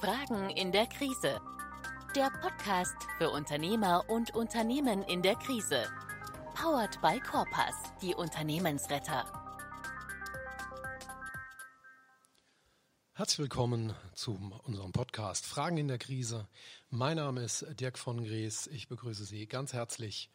Fragen in der Krise. Der Podcast für Unternehmer und Unternehmen in der Krise. Powered by Corpus, die Unternehmensretter. Herzlich willkommen zu unserem Podcast Fragen in der Krise. Mein Name ist Dirk von Gries. Ich begrüße Sie ganz herzlich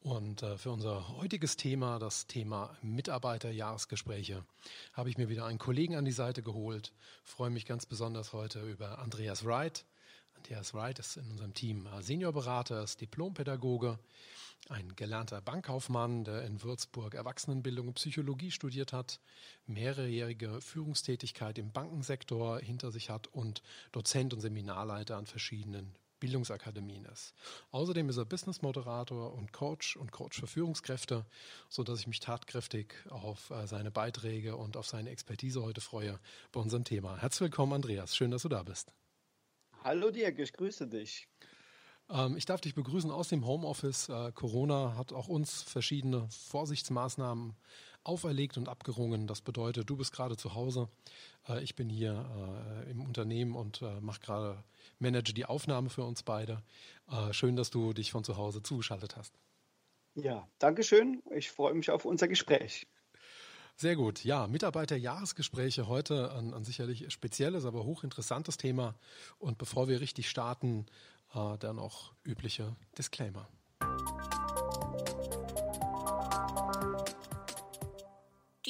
und äh, für unser heutiges Thema, das Thema Mitarbeiterjahresgespräche, habe ich mir wieder einen Kollegen an die Seite geholt. freue mich ganz besonders heute über Andreas Wright. Andreas Wright ist in unserem Team Seniorberater, ist Diplompädagoge, ein gelernter Bankkaufmann, der in Würzburg Erwachsenenbildung und Psychologie studiert hat, mehrjährige Führungstätigkeit im Bankensektor hinter sich hat und Dozent und Seminarleiter an verschiedenen Bildungsakademien ist. Außerdem ist er Business-Moderator und Coach und Coach für Führungskräfte, so dass ich mich tatkräftig auf äh, seine Beiträge und auf seine Expertise heute freue bei unserem Thema. Herzlich willkommen, Andreas. Schön, dass du da bist. Hallo Dirk, ich grüße dich. Ähm, ich darf dich begrüßen aus dem Homeoffice. Äh, Corona hat auch uns verschiedene Vorsichtsmaßnahmen auferlegt und abgerungen. Das bedeutet, du bist gerade zu Hause, äh, ich bin hier äh, im Unternehmen und mache gerade, manage die Aufnahme für uns beide. schön, dass du dich von zu Hause zugeschaltet hast. Ja, danke schön. Ich freue mich auf unser Gespräch. Sehr gut. Ja, Mitarbeiterjahresgespräche heute ein, ein sicherlich spezielles, aber hochinteressantes Thema. Und bevor wir richtig starten, äh, dann auch übliche Disclaimer.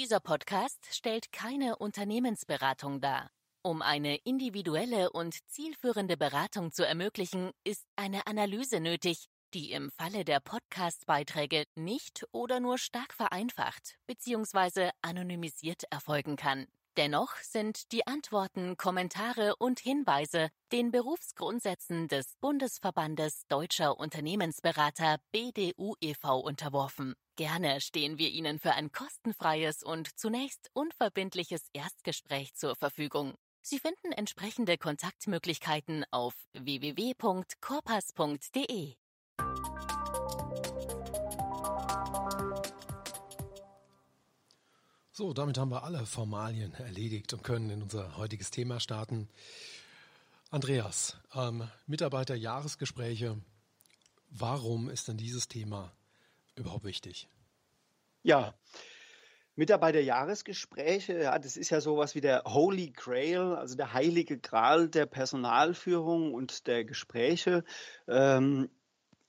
Dieser Podcast stellt keine Unternehmensberatung dar. Um eine individuelle und zielführende Beratung zu ermöglichen, ist eine Analyse nötig, die im Falle der Podcast-Beiträge nicht oder nur stark vereinfacht bzw. anonymisiert erfolgen kann. Dennoch sind die Antworten, Kommentare und Hinweise den Berufsgrundsätzen des Bundesverbandes Deutscher Unternehmensberater BDU e.V. unterworfen. Gerne stehen wir Ihnen für ein kostenfreies und zunächst unverbindliches Erstgespräch zur Verfügung. Sie finden entsprechende Kontaktmöglichkeiten auf www.corpas.de. So, damit haben wir alle Formalien erledigt und können in unser heutiges Thema starten. Andreas, ähm, Mitarbeiterjahresgespräche. Warum ist denn dieses Thema überhaupt wichtig? Ja, Mitarbeiterjahresgespräche, ja, das ist ja sowas wie der Holy Grail, also der heilige Gral der Personalführung und der Gespräche. Ähm,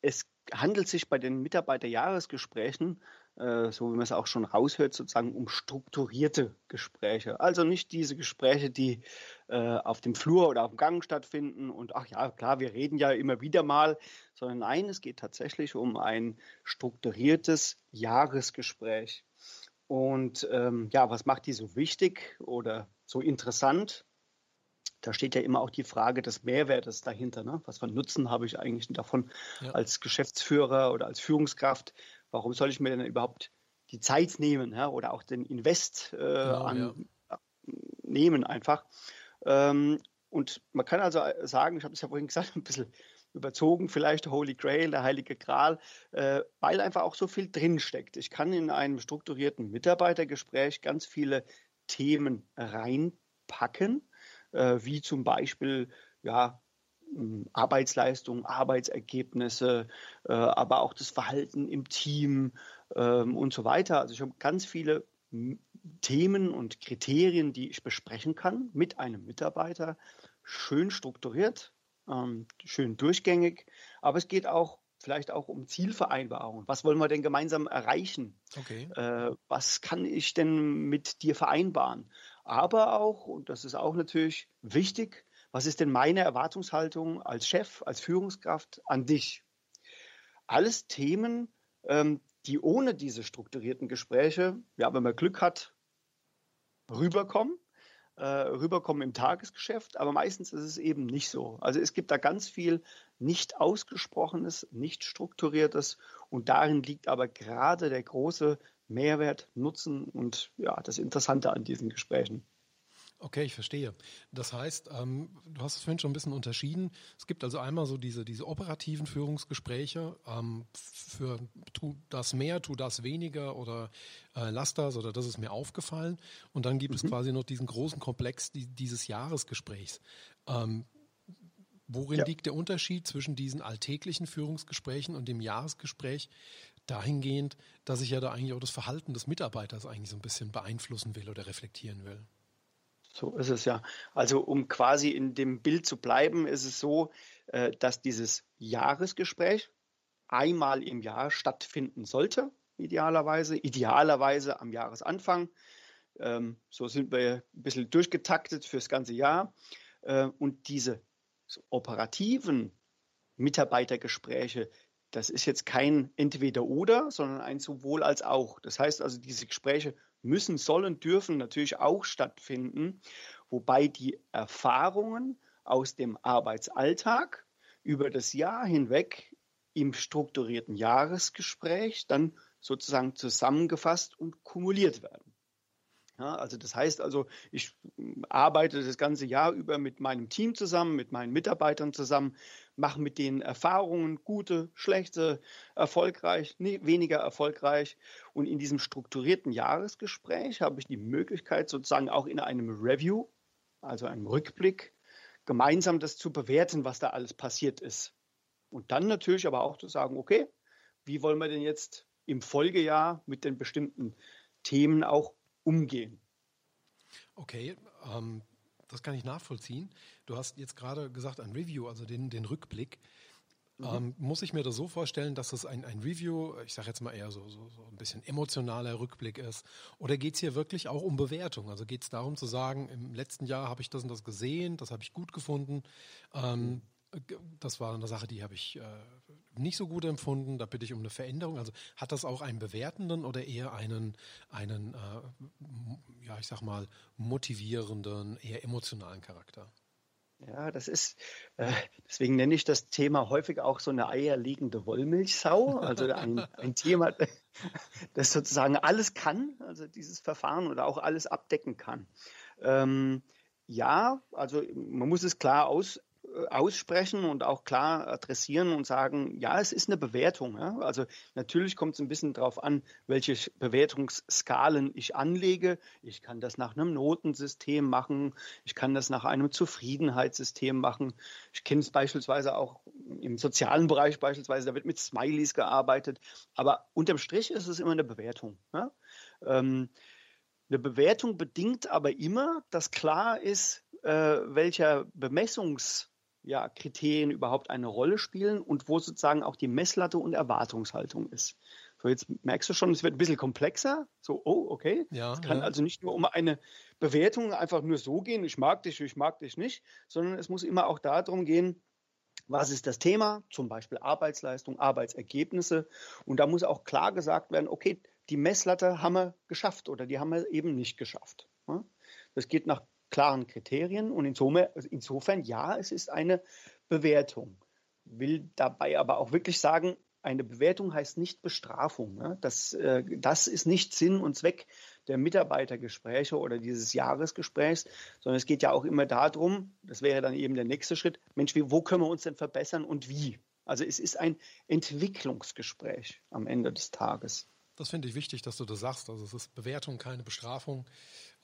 es handelt sich bei den Mitarbeiterjahresgesprächen äh, so wie man es auch schon raushört, sozusagen um strukturierte Gespräche. Also nicht diese Gespräche, die äh, auf dem Flur oder auf dem Gang stattfinden und ach ja, klar, wir reden ja immer wieder mal, sondern nein, es geht tatsächlich um ein strukturiertes Jahresgespräch. Und ähm, ja, was macht die so wichtig oder so interessant? da steht ja immer auch die Frage des Mehrwertes dahinter. Ne? Was für einen Nutzen habe ich eigentlich davon ja. als Geschäftsführer oder als Führungskraft? Warum soll ich mir denn überhaupt die Zeit nehmen ja? oder auch den Invest äh, genau, an, ja. nehmen einfach? Ähm, und man kann also sagen, ich habe es ja vorhin gesagt, ein bisschen überzogen, vielleicht Holy Grail, der heilige Gral, äh, weil einfach auch so viel drinsteckt. Ich kann in einem strukturierten Mitarbeitergespräch ganz viele Themen reinpacken äh, wie zum Beispiel ja, Arbeitsleistung, Arbeitsergebnisse, äh, aber auch das Verhalten im Team ähm, und so weiter. Also ich habe ganz viele Themen und Kriterien, die ich besprechen kann mit einem Mitarbeiter, schön strukturiert, ähm, schön durchgängig, aber es geht auch vielleicht auch um Zielvereinbarungen. Was wollen wir denn gemeinsam erreichen? Okay. Äh, was kann ich denn mit dir vereinbaren? Aber auch, und das ist auch natürlich wichtig, was ist denn meine Erwartungshaltung als Chef, als Führungskraft an dich? Alles Themen, ähm, die ohne diese strukturierten Gespräche, ja, wenn man Glück hat, rüberkommen äh, rüberkommen im Tagesgeschäft, aber meistens ist es eben nicht so. Also es gibt da ganz viel nicht ausgesprochenes, nicht strukturiertes und darin liegt aber gerade der große Mehrwert, Nutzen und ja, das Interessante an diesen Gesprächen. Okay, ich verstehe. Das heißt, ähm, du hast es vorhin schon ein bisschen unterschieden. Es gibt also einmal so diese, diese operativen Führungsgespräche ähm, für tu das mehr, tu das weniger oder äh, lass das oder das ist mir aufgefallen. Und dann gibt mhm. es quasi noch diesen großen Komplex die, dieses Jahresgesprächs. Ähm, Worin ja. liegt der Unterschied zwischen diesen alltäglichen Führungsgesprächen und dem Jahresgespräch dahingehend, dass ich ja da eigentlich auch das Verhalten des Mitarbeiters eigentlich so ein bisschen beeinflussen will oder reflektieren will? So ist es ja. Also um quasi in dem Bild zu bleiben, ist es so, äh, dass dieses Jahresgespräch einmal im Jahr stattfinden sollte, idealerweise, idealerweise am Jahresanfang. Ähm, so sind wir ein bisschen durchgetaktet fürs ganze Jahr. Äh, und diese operativen Mitarbeitergespräche, das ist jetzt kein Entweder-Oder, sondern ein sowohl als auch. Das heißt also, diese Gespräche müssen, sollen, dürfen natürlich auch stattfinden, wobei die Erfahrungen aus dem Arbeitsalltag über das Jahr hinweg im strukturierten Jahresgespräch dann sozusagen zusammengefasst und kumuliert werden. Ja, also das heißt also, ich arbeite das ganze Jahr über mit meinem Team zusammen, mit meinen Mitarbeitern zusammen, mache mit denen Erfahrungen, gute, schlechte, erfolgreich, nee, weniger erfolgreich. Und in diesem strukturierten Jahresgespräch habe ich die Möglichkeit, sozusagen auch in einem Review, also einem Rückblick, gemeinsam das zu bewerten, was da alles passiert ist. Und dann natürlich aber auch zu sagen, okay, wie wollen wir denn jetzt im Folgejahr mit den bestimmten Themen auch umgehen. Okay, ähm, das kann ich nachvollziehen. Du hast jetzt gerade gesagt, ein Review, also den, den Rückblick. Mhm. Ähm, muss ich mir das so vorstellen, dass es ein, ein Review, ich sage jetzt mal eher so, so, so ein bisschen emotionaler Rückblick ist? Oder geht es hier wirklich auch um Bewertung? Also geht es darum zu sagen, im letzten Jahr habe ich das und das gesehen, das habe ich gut gefunden. Ähm, mhm das war eine Sache, die habe ich äh, nicht so gut empfunden. Da bitte ich um eine Veränderung. Also hat das auch einen bewertenden oder eher einen, einen äh, ja, ich sag mal, motivierenden, eher emotionalen Charakter? Ja, das ist, äh, deswegen nenne ich das Thema häufig auch so eine eierlegende Wollmilchsau. Also ein, ein Thema, das sozusagen alles kann, also dieses Verfahren oder auch alles abdecken kann. Ähm, ja, also man muss es klar aus, aussprechen und auch klar adressieren und sagen, ja, es ist eine Bewertung. Ja? Also natürlich kommt es ein bisschen darauf an, welche Bewertungsskalen ich anlege. Ich kann das nach einem Notensystem machen. Ich kann das nach einem Zufriedenheitssystem machen. Ich kenne es beispielsweise auch im sozialen Bereich beispielsweise, da wird mit Smileys gearbeitet. Aber unterm Strich ist es immer eine Bewertung. Ja? Ähm, eine Bewertung bedingt aber immer, dass klar ist, äh, welcher Bemessungs ja, Kriterien überhaupt eine Rolle spielen und wo sozusagen auch die Messlatte und Erwartungshaltung ist. So, jetzt merkst du schon, es wird ein bisschen komplexer. So, oh, okay. Ja, es kann ja. also nicht nur um eine Bewertung einfach nur so gehen, ich mag dich, ich mag dich nicht, sondern es muss immer auch darum gehen, was ist das Thema, zum Beispiel Arbeitsleistung, Arbeitsergebnisse. Und da muss auch klar gesagt werden, okay, die Messlatte haben wir geschafft oder die haben wir eben nicht geschafft. Das geht nach klaren Kriterien und insofern, ja, es ist eine Bewertung. Will dabei aber auch wirklich sagen, eine Bewertung heißt nicht Bestrafung. Ne? Das, äh, das ist nicht Sinn und Zweck der Mitarbeitergespräche oder dieses Jahresgesprächs, sondern es geht ja auch immer darum, das wäre dann eben der nächste Schritt, Mensch, wie, wo können wir uns denn verbessern und wie? Also es ist ein Entwicklungsgespräch am Ende des Tages. Das finde ich wichtig, dass du das sagst. Also es ist Bewertung, keine Bestrafung.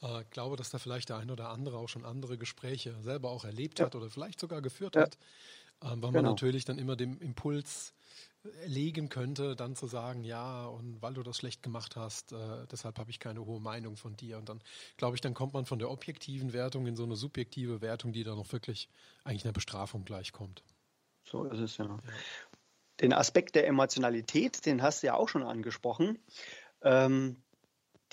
Äh, ich glaube, dass da vielleicht der ein oder andere auch schon andere Gespräche selber auch erlebt ja. hat oder vielleicht sogar geführt ja. hat, äh, weil genau. man natürlich dann immer dem Impuls legen könnte, dann zu sagen, ja, und weil du das schlecht gemacht hast, äh, deshalb habe ich keine hohe Meinung von dir. Und dann, glaube ich, dann kommt man von der objektiven Wertung in so eine subjektive Wertung, die dann auch wirklich eigentlich einer Bestrafung gleichkommt. So ist es ja. ja. Den Aspekt der Emotionalität, den hast du ja auch schon angesprochen. Ähm,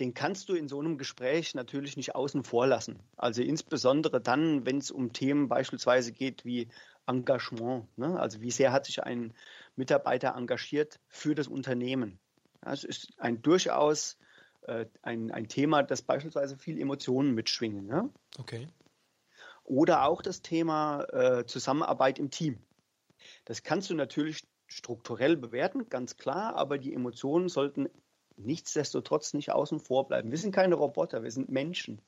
den kannst du in so einem Gespräch natürlich nicht außen vor lassen. Also insbesondere dann, wenn es um Themen beispielsweise geht wie Engagement. Ne? Also wie sehr hat sich ein Mitarbeiter engagiert für das Unternehmen. Das ist ein durchaus äh, ein, ein Thema, das beispielsweise viel Emotionen mitschwingen. Ne? Okay. Oder auch das Thema äh, Zusammenarbeit im Team. Das kannst du natürlich strukturell bewerten, ganz klar, aber die Emotionen sollten nichtsdestotrotz nicht außen vor bleiben. Wir sind keine Roboter, wir sind Menschen.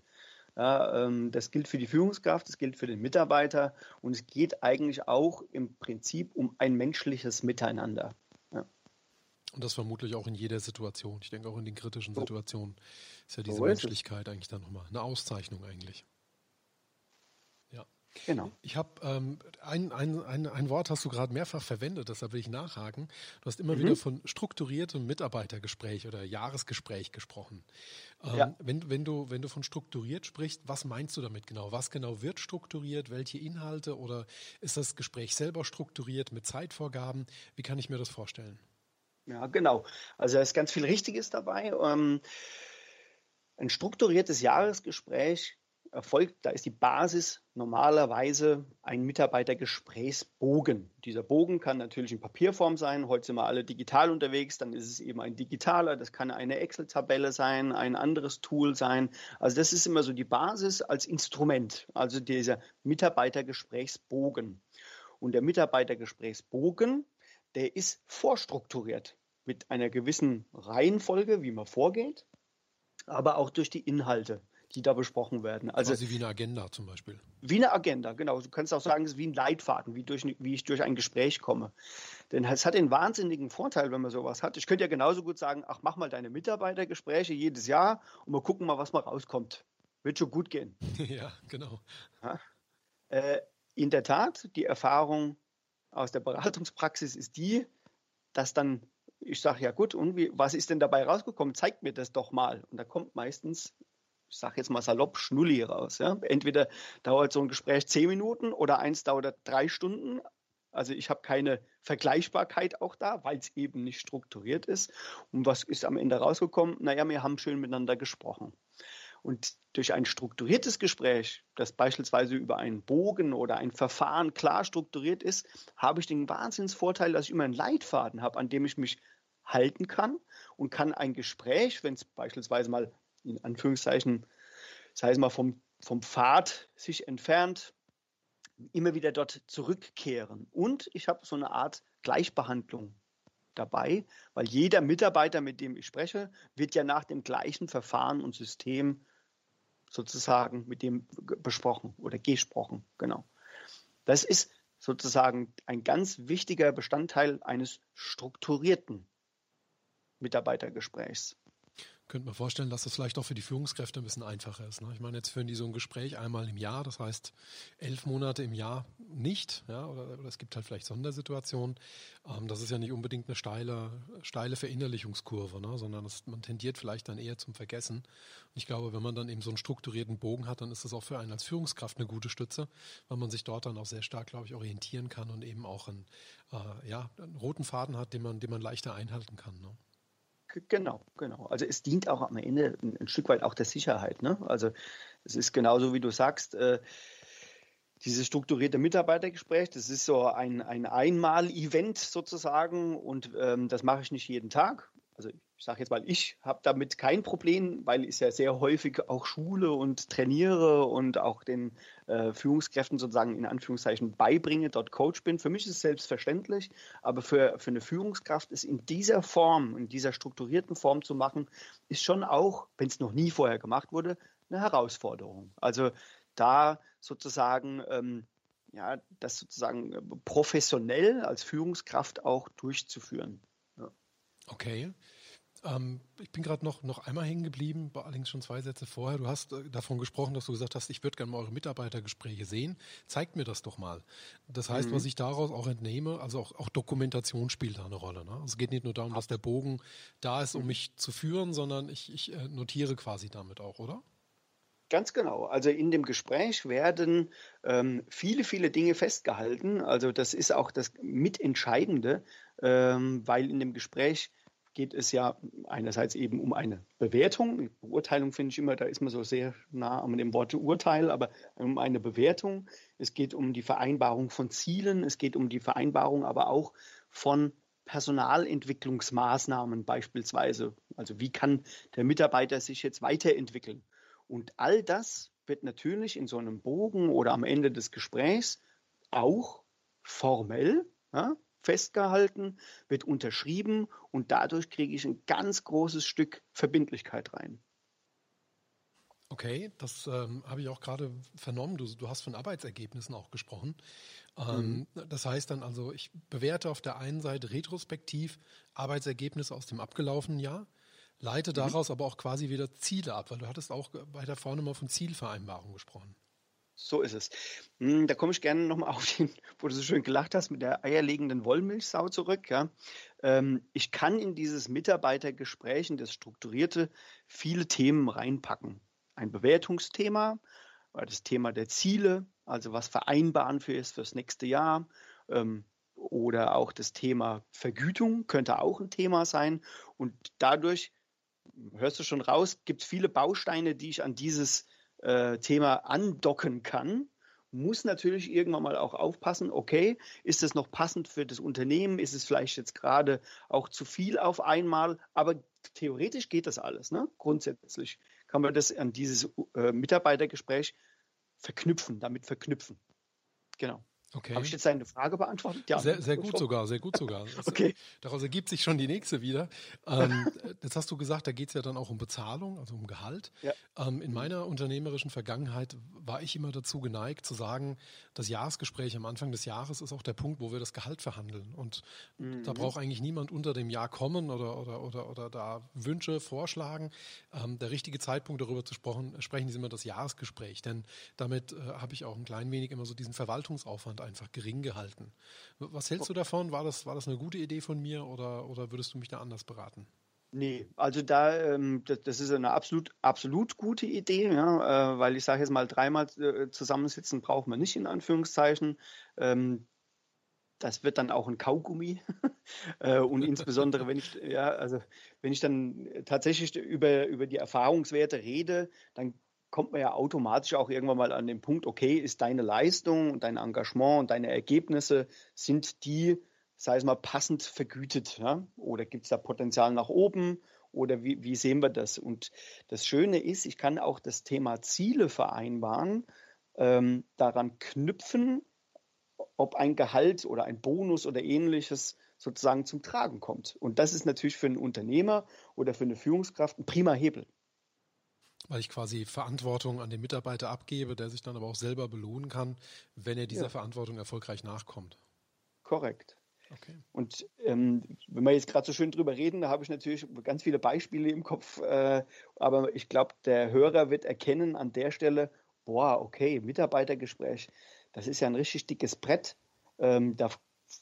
Ja, ähm, das gilt für die Führungskraft, das gilt für den Mitarbeiter und es geht eigentlich auch im Prinzip um ein menschliches Miteinander. Ja. Und das vermutlich auch in jeder Situation. Ich denke auch in den kritischen Situationen ist ja diese so Menschlichkeit eigentlich dann nochmal eine Auszeichnung eigentlich. Genau. Ich habe ähm, ein, ein, ein, ein Wort hast du gerade mehrfach verwendet, deshalb will ich nachhaken. Du hast immer mhm. wieder von strukturiertem Mitarbeitergespräch oder Jahresgespräch gesprochen. Ähm, ja. wenn, wenn, du, wenn du von strukturiert sprichst, was meinst du damit genau? Was genau wird strukturiert? Welche Inhalte? Oder ist das Gespräch selber strukturiert mit Zeitvorgaben? Wie kann ich mir das vorstellen? Ja, genau. Also da ist ganz viel Richtiges dabei. Ähm, ein strukturiertes Jahresgespräch erfolgt, da ist die Basis normalerweise ein Mitarbeitergesprächsbogen. Dieser Bogen kann natürlich in Papierform sein. Heute sind wir alle digital unterwegs, dann ist es eben ein digitaler. Das kann eine Excel-Tabelle sein, ein anderes Tool sein. Also das ist immer so die Basis als Instrument, also dieser Mitarbeitergesprächsbogen. Und der Mitarbeitergesprächsbogen, der ist vorstrukturiert mit einer gewissen Reihenfolge, wie man vorgeht, aber auch durch die Inhalte die da besprochen werden. Also Quasi wie eine Agenda zum Beispiel. Wie eine Agenda, genau. Du kannst auch sagen, es ist wie ein Leitfaden, wie, durch, wie ich durch ein Gespräch komme. Denn es hat den wahnsinnigen Vorteil, wenn man sowas hat. Ich könnte ja genauso gut sagen, ach, mach mal deine Mitarbeitergespräche jedes Jahr und wir gucken mal, was mal rauskommt. Wird schon gut gehen. ja, genau. Ja. Äh, in der Tat, die Erfahrung aus der Beratungspraxis ist die, dass dann ich sage, ja gut, und wie, was ist denn dabei rausgekommen? Zeigt mir das doch mal. Und da kommt meistens ich sage jetzt mal salopp, Schnulli raus. Ja? Entweder dauert so ein Gespräch zehn Minuten oder eins dauert drei Stunden. Also ich habe keine Vergleichbarkeit auch da, weil es eben nicht strukturiert ist. Und was ist am Ende rausgekommen? Naja, wir haben schön miteinander gesprochen. Und durch ein strukturiertes Gespräch, das beispielsweise über einen Bogen oder ein Verfahren klar strukturiert ist, habe ich den Wahnsinnsvorteil, dass ich immer einen Leitfaden habe, an dem ich mich halten kann und kann ein Gespräch, wenn es beispielsweise mal in Anführungszeichen, sei es mal vom, vom Pfad sich entfernt, immer wieder dort zurückkehren. Und ich habe so eine Art Gleichbehandlung dabei, weil jeder Mitarbeiter, mit dem ich spreche, wird ja nach dem gleichen Verfahren und System sozusagen mit dem besprochen oder gesprochen. Genau. Das ist sozusagen ein ganz wichtiger Bestandteil eines strukturierten Mitarbeitergesprächs könnte mir vorstellen, dass das vielleicht auch für die Führungskräfte ein bisschen einfacher ist. Ne? Ich meine, jetzt führen die so ein Gespräch einmal im Jahr, das heißt elf Monate im Jahr nicht, ja, oder, oder es gibt halt vielleicht Sondersituationen. Ähm, das ist ja nicht unbedingt eine steile, steile Verinnerlichungskurve, ne? sondern das, man tendiert vielleicht dann eher zum Vergessen. Und ich glaube, wenn man dann eben so einen strukturierten Bogen hat, dann ist das auch für einen als Führungskraft eine gute Stütze, weil man sich dort dann auch sehr stark, glaube ich, orientieren kann und eben auch einen, äh, ja, einen roten Faden hat, den man, den man leichter einhalten kann. Ne? Genau, genau. Also es dient auch am Ende ein, ein Stück weit auch der Sicherheit. Ne? Also es ist genauso, wie du sagst, äh, dieses strukturierte Mitarbeitergespräch, das ist so ein, ein Einmal-Event sozusagen und ähm, das mache ich nicht jeden Tag. Also sage jetzt mal, ich habe damit kein Problem, weil ich ja sehr häufig auch schule und trainiere und auch den äh, Führungskräften sozusagen in Anführungszeichen beibringe, dort Coach bin. Für mich ist es selbstverständlich, aber für, für eine Führungskraft ist in dieser Form, in dieser strukturierten Form zu machen, ist schon auch, wenn es noch nie vorher gemacht wurde, eine Herausforderung. Also da sozusagen ähm, ja, das sozusagen professionell als Führungskraft auch durchzuführen. Ja. Okay. Ähm, ich bin gerade noch, noch einmal hängen geblieben, allerdings schon zwei Sätze vorher. Du hast äh, davon gesprochen, dass du gesagt hast, ich würde gerne mal eure Mitarbeitergespräche sehen. Zeigt mir das doch mal. Das heißt, mhm. was ich daraus auch entnehme, also auch, auch Dokumentation spielt da eine Rolle. Ne? Also es geht nicht nur darum, dass der Bogen da ist, um mhm. mich zu führen, sondern ich, ich äh, notiere quasi damit auch, oder? Ganz genau. Also in dem Gespräch werden ähm, viele, viele Dinge festgehalten. Also das ist auch das Mitentscheidende, ähm, weil in dem Gespräch geht es ja einerseits eben um eine Bewertung. Beurteilung finde ich immer, da ist man so sehr nah an dem Wort Urteil, aber um eine Bewertung. Es geht um die Vereinbarung von Zielen, es geht um die Vereinbarung aber auch von Personalentwicklungsmaßnahmen beispielsweise. Also wie kann der Mitarbeiter sich jetzt weiterentwickeln? Und all das wird natürlich in so einem Bogen oder am Ende des Gesprächs auch formell ja, festgehalten, wird unterschrieben und dadurch kriege ich ein ganz großes Stück Verbindlichkeit rein. Okay, das ähm, habe ich auch gerade vernommen. Du, du, hast von Arbeitsergebnissen auch gesprochen. Ähm, mhm. Das heißt dann also, ich bewerte auf der einen Seite retrospektiv Arbeitsergebnisse aus dem abgelaufenen Jahr, leite mhm. daraus aber auch quasi wieder Ziele ab, weil du hattest auch weiter vorne mal von Zielvereinbarung gesprochen. So ist es. Hm, da komme ich gerne nochmal auf den, wo du so schön gelacht hast, mit der eierlegenden Wollmilchsau zurück. Ja. Ähm, ich kann in dieses Mitarbeitergespräch, in das Strukturierte, viele Themen reinpacken. Ein Bewertungsthema, das Thema der Ziele, also was vereinbaren für ist fürs nächste Jahr. Ähm, oder auch das Thema Vergütung könnte auch ein Thema sein. Und dadurch, hörst du schon raus, gibt es viele Bausteine, die ich an dieses äh, Thema andocken kann, muss natürlich irgendwann mal auch aufpassen, okay, ist das noch passend für das Unternehmen? Ist es vielleicht jetzt gerade auch zu viel auf einmal? Aber theoretisch geht das alles. Ne? Grundsätzlich kann man das an dieses äh, Mitarbeitergespräch verknüpfen, damit verknüpfen. Genau. Okay. Habe ich jetzt deine Frage beantwortet? Ja. Sehr, sehr gut sogar, sehr gut sogar. Okay. Daraus ergibt sich schon die nächste wieder. Ähm, jetzt hast du gesagt, da geht es ja dann auch um Bezahlung, also um Gehalt. Ja. Ähm, in meiner unternehmerischen Vergangenheit war ich immer dazu geneigt zu sagen, das Jahresgespräch am Anfang des Jahres ist auch der Punkt, wo wir das Gehalt verhandeln. Und mhm. da braucht eigentlich niemand unter dem Jahr kommen oder, oder, oder, oder da Wünsche vorschlagen. Ähm, der richtige Zeitpunkt darüber zu sprechen, sprechen ist immer das Jahresgespräch. Denn damit äh, habe ich auch ein klein wenig immer so diesen Verwaltungsaufwand einfach gering gehalten. Was hältst du davon? War das, war das eine gute Idee von mir oder, oder würdest du mich da anders beraten? Nee, also da, ähm, das, das, ist eine absolut, absolut gute Idee, ja, äh, weil ich sage jetzt mal, dreimal äh, zusammensitzen braucht man nicht in Anführungszeichen. Ähm, das wird dann auch ein Kaugummi. äh, und insbesondere, wenn ich, ja, also wenn ich dann tatsächlich über, über die Erfahrungswerte rede, dann kommt man ja automatisch auch irgendwann mal an den Punkt, okay, ist deine Leistung und dein Engagement und deine Ergebnisse, sind die, sei es mal, passend vergütet? Ja? Oder gibt es da Potenzial nach oben? Oder wie, wie sehen wir das? Und das Schöne ist, ich kann auch das Thema Ziele vereinbaren, ähm, daran knüpfen, ob ein Gehalt oder ein Bonus oder ähnliches sozusagen zum Tragen kommt. Und das ist natürlich für einen Unternehmer oder für eine Führungskraft ein prima Hebel weil ich quasi Verantwortung an den Mitarbeiter abgebe, der sich dann aber auch selber belohnen kann, wenn er dieser ja. Verantwortung erfolgreich nachkommt. Korrekt. Okay. Und ähm, wenn wir jetzt gerade so schön drüber reden, da habe ich natürlich ganz viele Beispiele im Kopf, äh, aber ich glaube, der Hörer wird erkennen an der Stelle, boah, okay, Mitarbeitergespräch, das ist ja ein richtig dickes Brett. Ähm, da,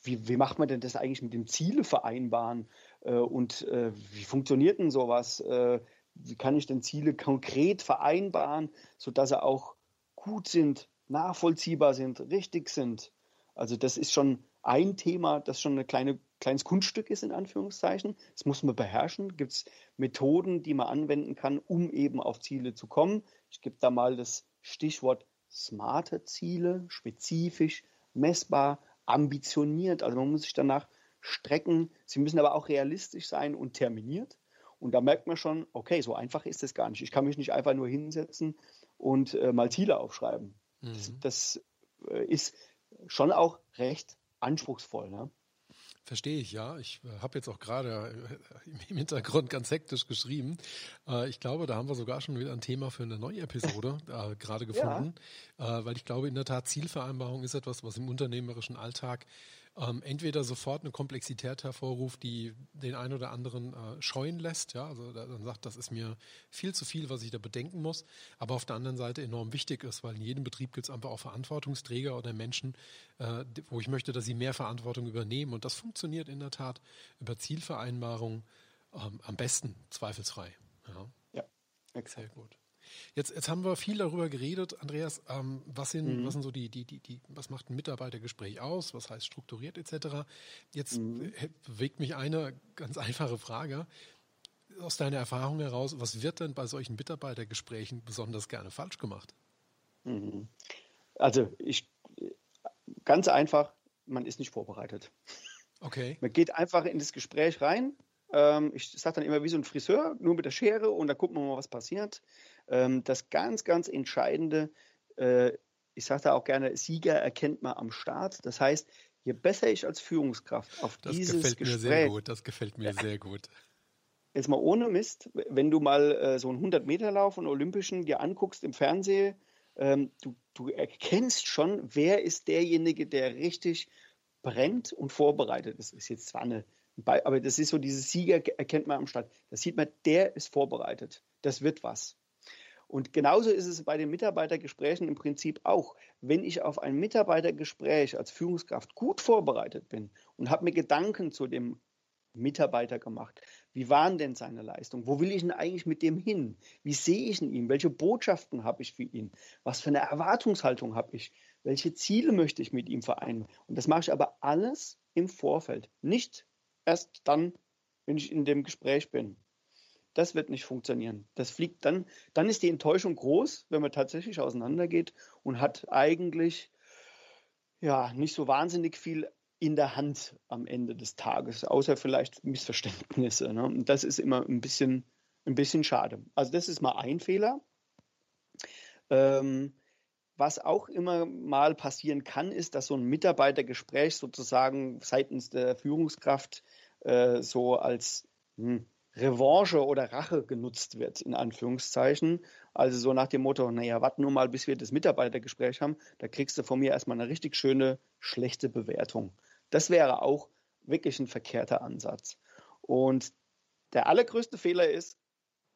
wie, wie, macht man denn das eigentlich mit dem Ziele vereinbaren? Äh, und äh, wie funktioniert denn sowas? Wie kann ich denn Ziele konkret vereinbaren, sodass sie auch gut sind, nachvollziehbar sind, richtig sind. Also das ist schon ein Thema, das schon ein kleine, kleines Kunststück ist, in Anführungszeichen. Das muss man beherrschen. Gibt es Methoden, die man anwenden kann, um eben auf Ziele zu kommen. Ich gebe da mal das Stichwort smarte Ziele, spezifisch, messbar, ambitioniert. Also man muss sich danach strecken. Sie müssen aber auch realistisch sein und terminiert. Und da merkt man schon, okay, so einfach ist es gar nicht. Ich kann mich nicht einfach nur hinsetzen und äh, mal Ziele aufschreiben. Mhm. Das, das äh, ist schon auch recht anspruchsvoll. Ne? Verstehe ich, ja. Ich äh, habe jetzt auch gerade äh, im Hintergrund ganz hektisch geschrieben. Äh, ich glaube, da haben wir sogar schon wieder ein Thema für eine neue Episode äh, gerade gefunden, ja. Äh, weil ich glaube, in der Tat Zielvereinbarung ist etwas, was im unternehmerischen Alltag ähm, entweder sofort eine Komplexität hervorruft, die den einen oder anderen äh, scheuen lässt, ja, also dann sagt, das ist mir viel zu viel, was ich da bedenken muss, aber auf der anderen Seite enorm wichtig ist, weil in jedem Betrieb gibt es einfach auch Verantwortungsträger oder Menschen, äh, wo ich möchte, dass sie mehr Verantwortung übernehmen und das funktioniert in der Tat über Zielvereinbarungen ähm, am besten, zweifelsfrei. Ja, ja exakt. Sehr gut. Jetzt, jetzt haben wir viel darüber geredet, Andreas. Ähm, was, sind, mhm. was sind so die, die, die, die, was macht ein Mitarbeitergespräch aus? Was heißt strukturiert etc.? Jetzt mhm. bewegt mich eine ganz einfache Frage. Aus deiner Erfahrung heraus, was wird denn bei solchen Mitarbeitergesprächen besonders gerne falsch gemacht? Mhm. Also ich ganz einfach, man ist nicht vorbereitet. Okay. Man geht einfach in das Gespräch rein. Ähm, ich sage dann immer wie so ein Friseur, nur mit der Schere und da gucken wir mal, was passiert. Ähm, das ganz, ganz Entscheidende, äh, ich sage da auch gerne, Sieger erkennt man am Start. Das heißt, je besser ich als Führungskraft auf das dieses gefällt Gespräch, mir sehr gut. Das gefällt mir sehr gut. Jetzt mal ohne Mist, wenn du mal äh, so einen 100-Meter-Lauf von Olympischen dir anguckst im Fernsehen, ähm, du, du erkennst schon, wer ist derjenige, der richtig brennt und vorbereitet ist. Ist jetzt zwar eine, aber das ist so, dieses Sieger erkennt man am Start. Da sieht man, der ist vorbereitet. Das wird was. Und genauso ist es bei den Mitarbeitergesprächen im Prinzip auch. Wenn ich auf ein Mitarbeitergespräch als Führungskraft gut vorbereitet bin und habe mir Gedanken zu dem Mitarbeiter gemacht. Wie waren denn seine Leistungen? Wo will ich denn eigentlich mit dem hin? Wie sehe ich ihn? Welche Botschaften habe ich für ihn? Was für eine Erwartungshaltung habe ich? Welche Ziele möchte ich mit ihm vereinbaren? Und das mache ich aber alles im Vorfeld, nicht erst dann, wenn ich in dem Gespräch bin. Das wird nicht funktionieren. Das fliegt dann, dann ist die Enttäuschung groß, wenn man tatsächlich auseinandergeht und hat eigentlich ja nicht so wahnsinnig viel in der Hand am Ende des Tages, außer vielleicht Missverständnisse. Ne? Und das ist immer ein bisschen, ein bisschen schade. Also das ist mal ein Fehler. Ähm, was auch immer mal passieren kann, ist, dass so ein Mitarbeitergespräch sozusagen seitens der Führungskraft äh, so als hm, Revanche oder Rache genutzt wird, in Anführungszeichen. Also so nach dem Motto, naja, warte nur mal, bis wir das Mitarbeitergespräch haben, da kriegst du von mir erstmal eine richtig schöne, schlechte Bewertung. Das wäre auch wirklich ein verkehrter Ansatz. Und der allergrößte Fehler ist,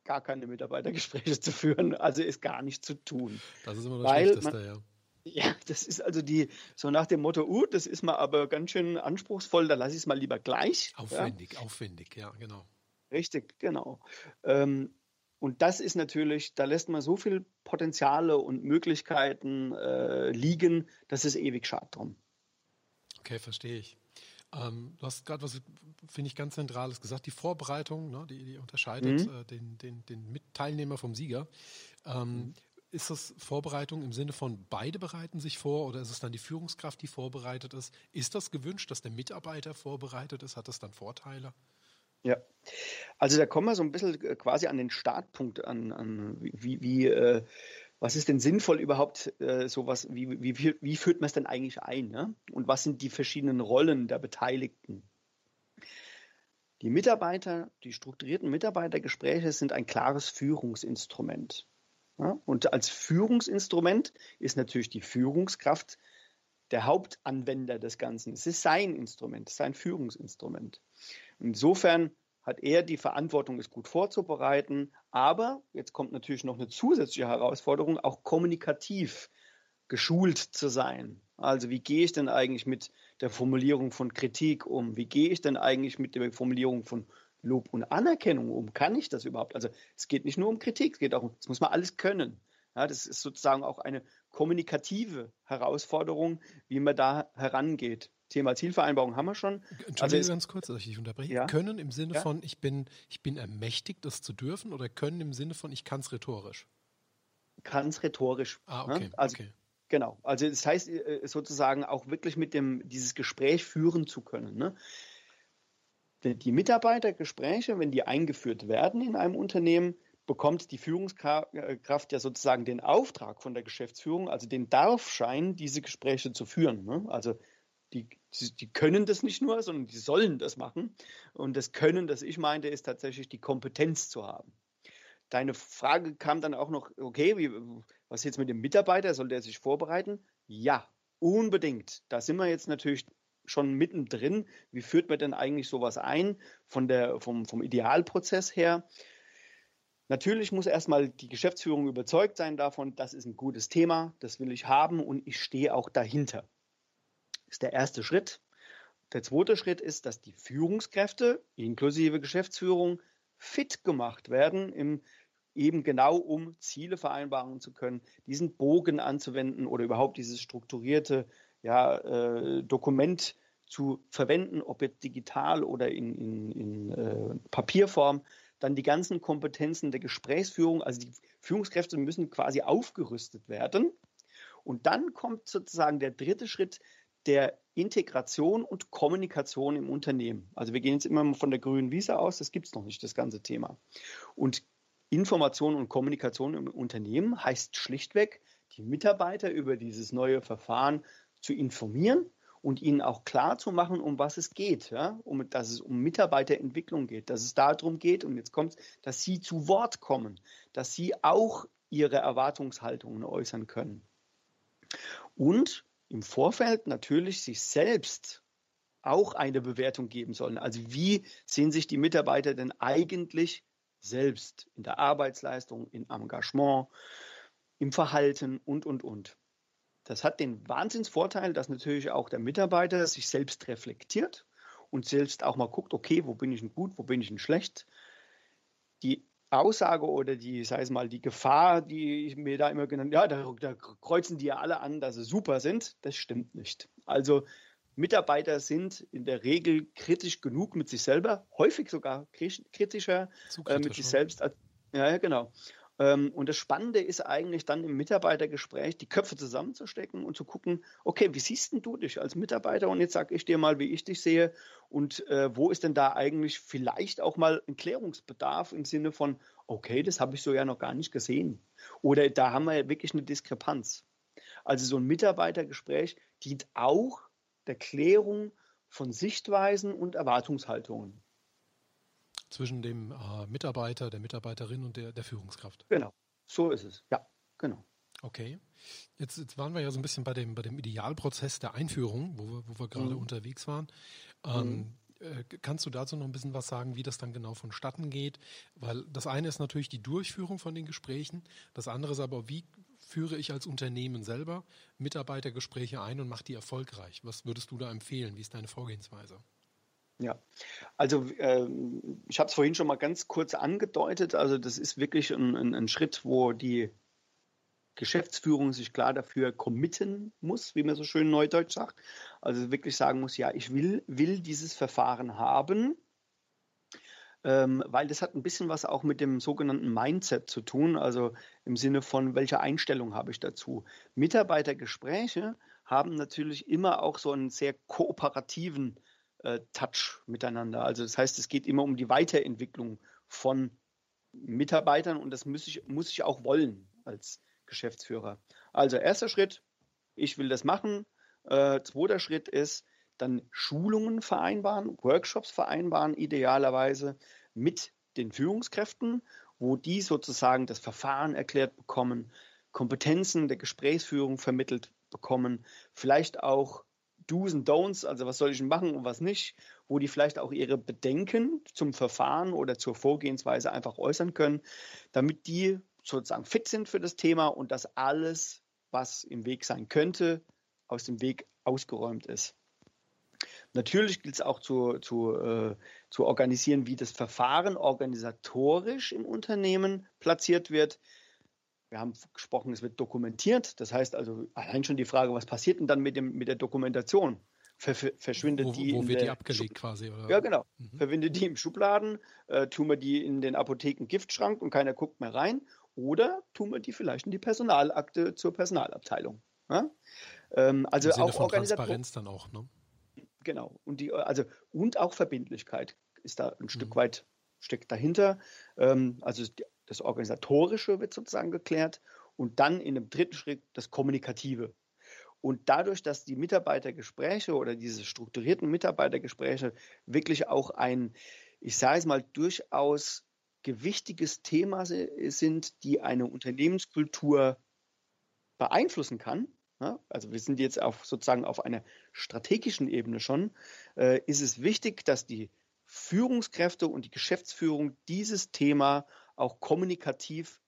gar keine Mitarbeitergespräche zu führen, also ist gar nicht zu tun. Das ist immer das Weil Schlechteste, man, ja. Ja, das ist also die, so nach dem Motto, uh, das ist mal aber ganz schön anspruchsvoll, da lasse ich es mal lieber gleich. Aufwendig, ja. aufwendig, ja, genau. Richtig, genau. Ähm, und das ist natürlich, da lässt man so viel Potenziale und Möglichkeiten äh, liegen, das ist ewig schade drum. Okay, verstehe ich. Ähm, du hast gerade was, finde ich, ganz Zentrales gesagt. Die Vorbereitung, ne, die, die, unterscheidet mhm. äh, den, den, den Teilnehmer vom Sieger. Ähm, mhm. Ist das Vorbereitung im Sinne von beide bereiten sich vor oder ist es dann die Führungskraft, die vorbereitet ist? Ist das gewünscht, dass der Mitarbeiter vorbereitet ist? Hat das dann Vorteile? Ja, also da kommen wir so ein bisschen äh, quasi an den Startpunkt an, an wie, wie äh, was ist denn sinnvoll überhaupt äh, sowas, wie, wie, wie führt man es denn eigentlich ein? Ne? Und was sind die verschiedenen Rollen der Beteiligten? Die Mitarbeiter, die strukturierten Mitarbeitergespräche sind ein klares Führungsinstrument. Ja? Und als Führungsinstrument ist natürlich die Führungskraft der Hauptanwender des Ganzen. Es ist sein Instrument, sein Führungsinstrument. Insofern hat er die Verantwortung, es gut vorzubereiten. Aber jetzt kommt natürlich noch eine zusätzliche Herausforderung, auch kommunikativ geschult zu sein. Also wie gehe ich denn eigentlich mit der Formulierung von Kritik um? Wie gehe ich denn eigentlich mit der Formulierung von Lob und Anerkennung um? Kann ich das überhaupt? Also es geht nicht nur um Kritik, es geht auch um, das muss man alles können. Ja, das ist sozusagen auch eine kommunikative Herausforderung, wie man da herangeht. Thema Zielvereinbarung haben wir schon. Entschuldigung also ganz kurz, dass ich dich unterbreche. Ja? Können im Sinne ja? von, ich bin, ich bin ermächtigt, das zu dürfen, oder können im Sinne von, ich kann es rhetorisch? Kann es rhetorisch. Ah, ne? okay. Ne? Also, okay. Genau. Also das heißt äh, sozusagen auch wirklich mit dem, dieses Gespräch führen zu können. Ne? Die Mitarbeitergespräche, wenn die eingeführt werden in einem Unternehmen, bekommt die Führungskraft ja sozusagen den Auftrag von der Geschäftsführung, also den Darfschein, diese Gespräche zu führen. Ne? Also die, die können das nicht nur, sondern die sollen das machen. Und das Können, das ich meinte, ist tatsächlich die Kompetenz zu haben. Deine Frage kam dann auch noch, okay, wie, was jetzt mit dem Mitarbeiter? Soll der sich vorbereiten? Ja, unbedingt. Da sind wir jetzt natürlich schon mittendrin. Wie führt man denn eigentlich sowas ein von der, vom, vom Idealprozess her? Natürlich muss erstmal die Geschäftsführung überzeugt sein davon, das ist ein gutes Thema, das will ich haben und ich stehe auch dahinter ist der erste Schritt. Der zweite Schritt ist, dass die Führungskräfte inklusive Geschäftsführung fit gemacht werden, im, eben genau um Ziele vereinbaren zu können, diesen Bogen anzuwenden oder überhaupt dieses strukturierte ja, äh, Dokument zu verwenden, ob jetzt digital oder in, in, in äh, Papierform. Dann die ganzen Kompetenzen der Gesprächsführung, also die Führungskräfte müssen quasi aufgerüstet werden. Und dann kommt sozusagen der dritte Schritt, der Integration und Kommunikation im Unternehmen. Also wir gehen jetzt immer von der grünen Wiese aus, das gibt es noch nicht, das ganze Thema. Und Information und Kommunikation im Unternehmen heißt schlichtweg, die Mitarbeiter über dieses neue Verfahren zu informieren und ihnen auch klar zu machen, um was es geht, ja? um, dass es um Mitarbeiterentwicklung geht, dass es darum geht, und jetzt kommt dass sie zu Wort kommen, dass sie auch ihre Erwartungshaltungen äußern können. Und im Vorfeld natürlich sich selbst auch eine Bewertung geben sollen. Also wie sehen sich die Mitarbeiter denn eigentlich selbst in der Arbeitsleistung, im Engagement, im Verhalten und, und, und. Das hat den Wahnsinnsvorteil, dass natürlich auch der Mitarbeiter sich selbst reflektiert und selbst auch mal guckt, okay, wo bin ich denn gut, wo bin ich denn schlecht. Die Aussage oder die, sei es mal, die Gefahr, die ich mir da immer genannt ja, da, da kreuzen die ja alle an, dass sie super sind, das stimmt nicht. Also Mitarbeiter sind in der Regel kritisch genug mit sich selber, häufig sogar kritischer äh, mit sich selbst. Als, ja, genau. Ähm, und das Spannende ist eigentlich dann im Mitarbeitergespräch, die Köpfe zusammenzustecken und zu gucken, okay, wie siehst denn du dich als Mitarbeiter? Und jetzt sage ich dir mal, wie ich dich sehe. Und äh, wo ist denn da eigentlich vielleicht auch mal ein Klärungsbedarf im Sinne von, okay, das habe ich so ja noch gar nicht gesehen. Oder da haben wir ja wirklich eine Diskrepanz. Also so ein Mitarbeitergespräch dient auch der Klärung von Sichtweisen und Erwartungshaltungen zwischen dem äh, Mitarbeiter, der Mitarbeiterin und der, der Führungskraft. Genau, so ist es. Ja, genau. Okay. Jetzt, jetzt waren wir ja so ein bisschen bei dem, bei dem Idealprozess der Einführung, wo wir, wo wir gerade mhm. unterwegs waren. Ähm, mhm. Äh, kannst du dazu noch ein bisschen was sagen, wie das dann genau vonstatten geht? Weil das eine ist natürlich die Durchführung von den Gesprächen, das andere ist aber, wie führe ich als Unternehmen selber Mitarbeitergespräche ein und mache die erfolgreich? Was würdest du da empfehlen? Wie ist deine Vorgehensweise? Ja, also äh, ich habe es vorhin schon mal ganz kurz angedeutet. Also das ist wirklich ein, ein, ein, Schritt, wo die Geschäftsführung sich klar dafür committen muss, wie man so schön neudeutsch sagt. Also wirklich sagen muss, ja, ich will, will dieses Verfahren haben, ähm, weil das hat ein bisschen was auch mit dem sogenannten Mindset zu tun, also im Sinne von, welche Einstellung habe ich dazu. Mitarbeitergespräche haben natürlich immer auch so einen sehr kooperativen äh, Touch miteinander. Also das heißt, es geht immer um die Weiterentwicklung von Mitarbeitern und das muss ich, muss ich auch wollen als Geschäftsführer. Also erster Schritt, ich will das machen. Äh, zweiter Schritt ist dann Schulungen vereinbaren, Workshops vereinbaren, idealerweise mit den Führungskräften, wo die sozusagen das Verfahren erklärt bekommen, Kompetenzen der Gesprächsführung vermittelt bekommen, vielleicht auch Do's und Don'ts, also was soll ich machen und was nicht, wo die vielleicht auch ihre Bedenken zum Verfahren oder zur Vorgehensweise einfach äußern können, damit die sozusagen fit sind für das Thema und dass alles, was im Weg sein könnte, aus dem Weg ausgeräumt ist. Natürlich gilt es auch zu, zu, äh, zu organisieren, wie das Verfahren organisatorisch im Unternehmen platziert wird. Wir haben gesprochen, es wird dokumentiert. Das heißt also allein schon die Frage, was passiert denn dann mit, dem, mit der Dokumentation? Ver, verschwindet wo, die. Wo wird die abgelegt Schub quasi? Oder? Ja, genau. Mhm. Verwindet die im Schubladen, äh, tun wir die in den Apotheken-Giftschrank und keiner guckt mehr rein. Oder tun wir die vielleicht in die Personalakte zur Personalabteilung. Ja? Ähm, also Im Sinne auch Transparenz dann auch, ne? Genau. Und die, also, und auch Verbindlichkeit ist da ein mhm. Stück weit steckt dahinter. Ähm, also das Organisatorische wird sozusagen geklärt und dann in einem dritten Schritt das Kommunikative. Und dadurch, dass die Mitarbeitergespräche oder diese strukturierten Mitarbeitergespräche wirklich auch ein, ich sage es mal, durchaus gewichtiges Thema sind, die eine Unternehmenskultur beeinflussen kann, also wir sind jetzt auf, sozusagen auf einer strategischen Ebene schon, äh, ist es wichtig, dass die Führungskräfte und die Geschäftsführung dieses Thema auch kommunikativ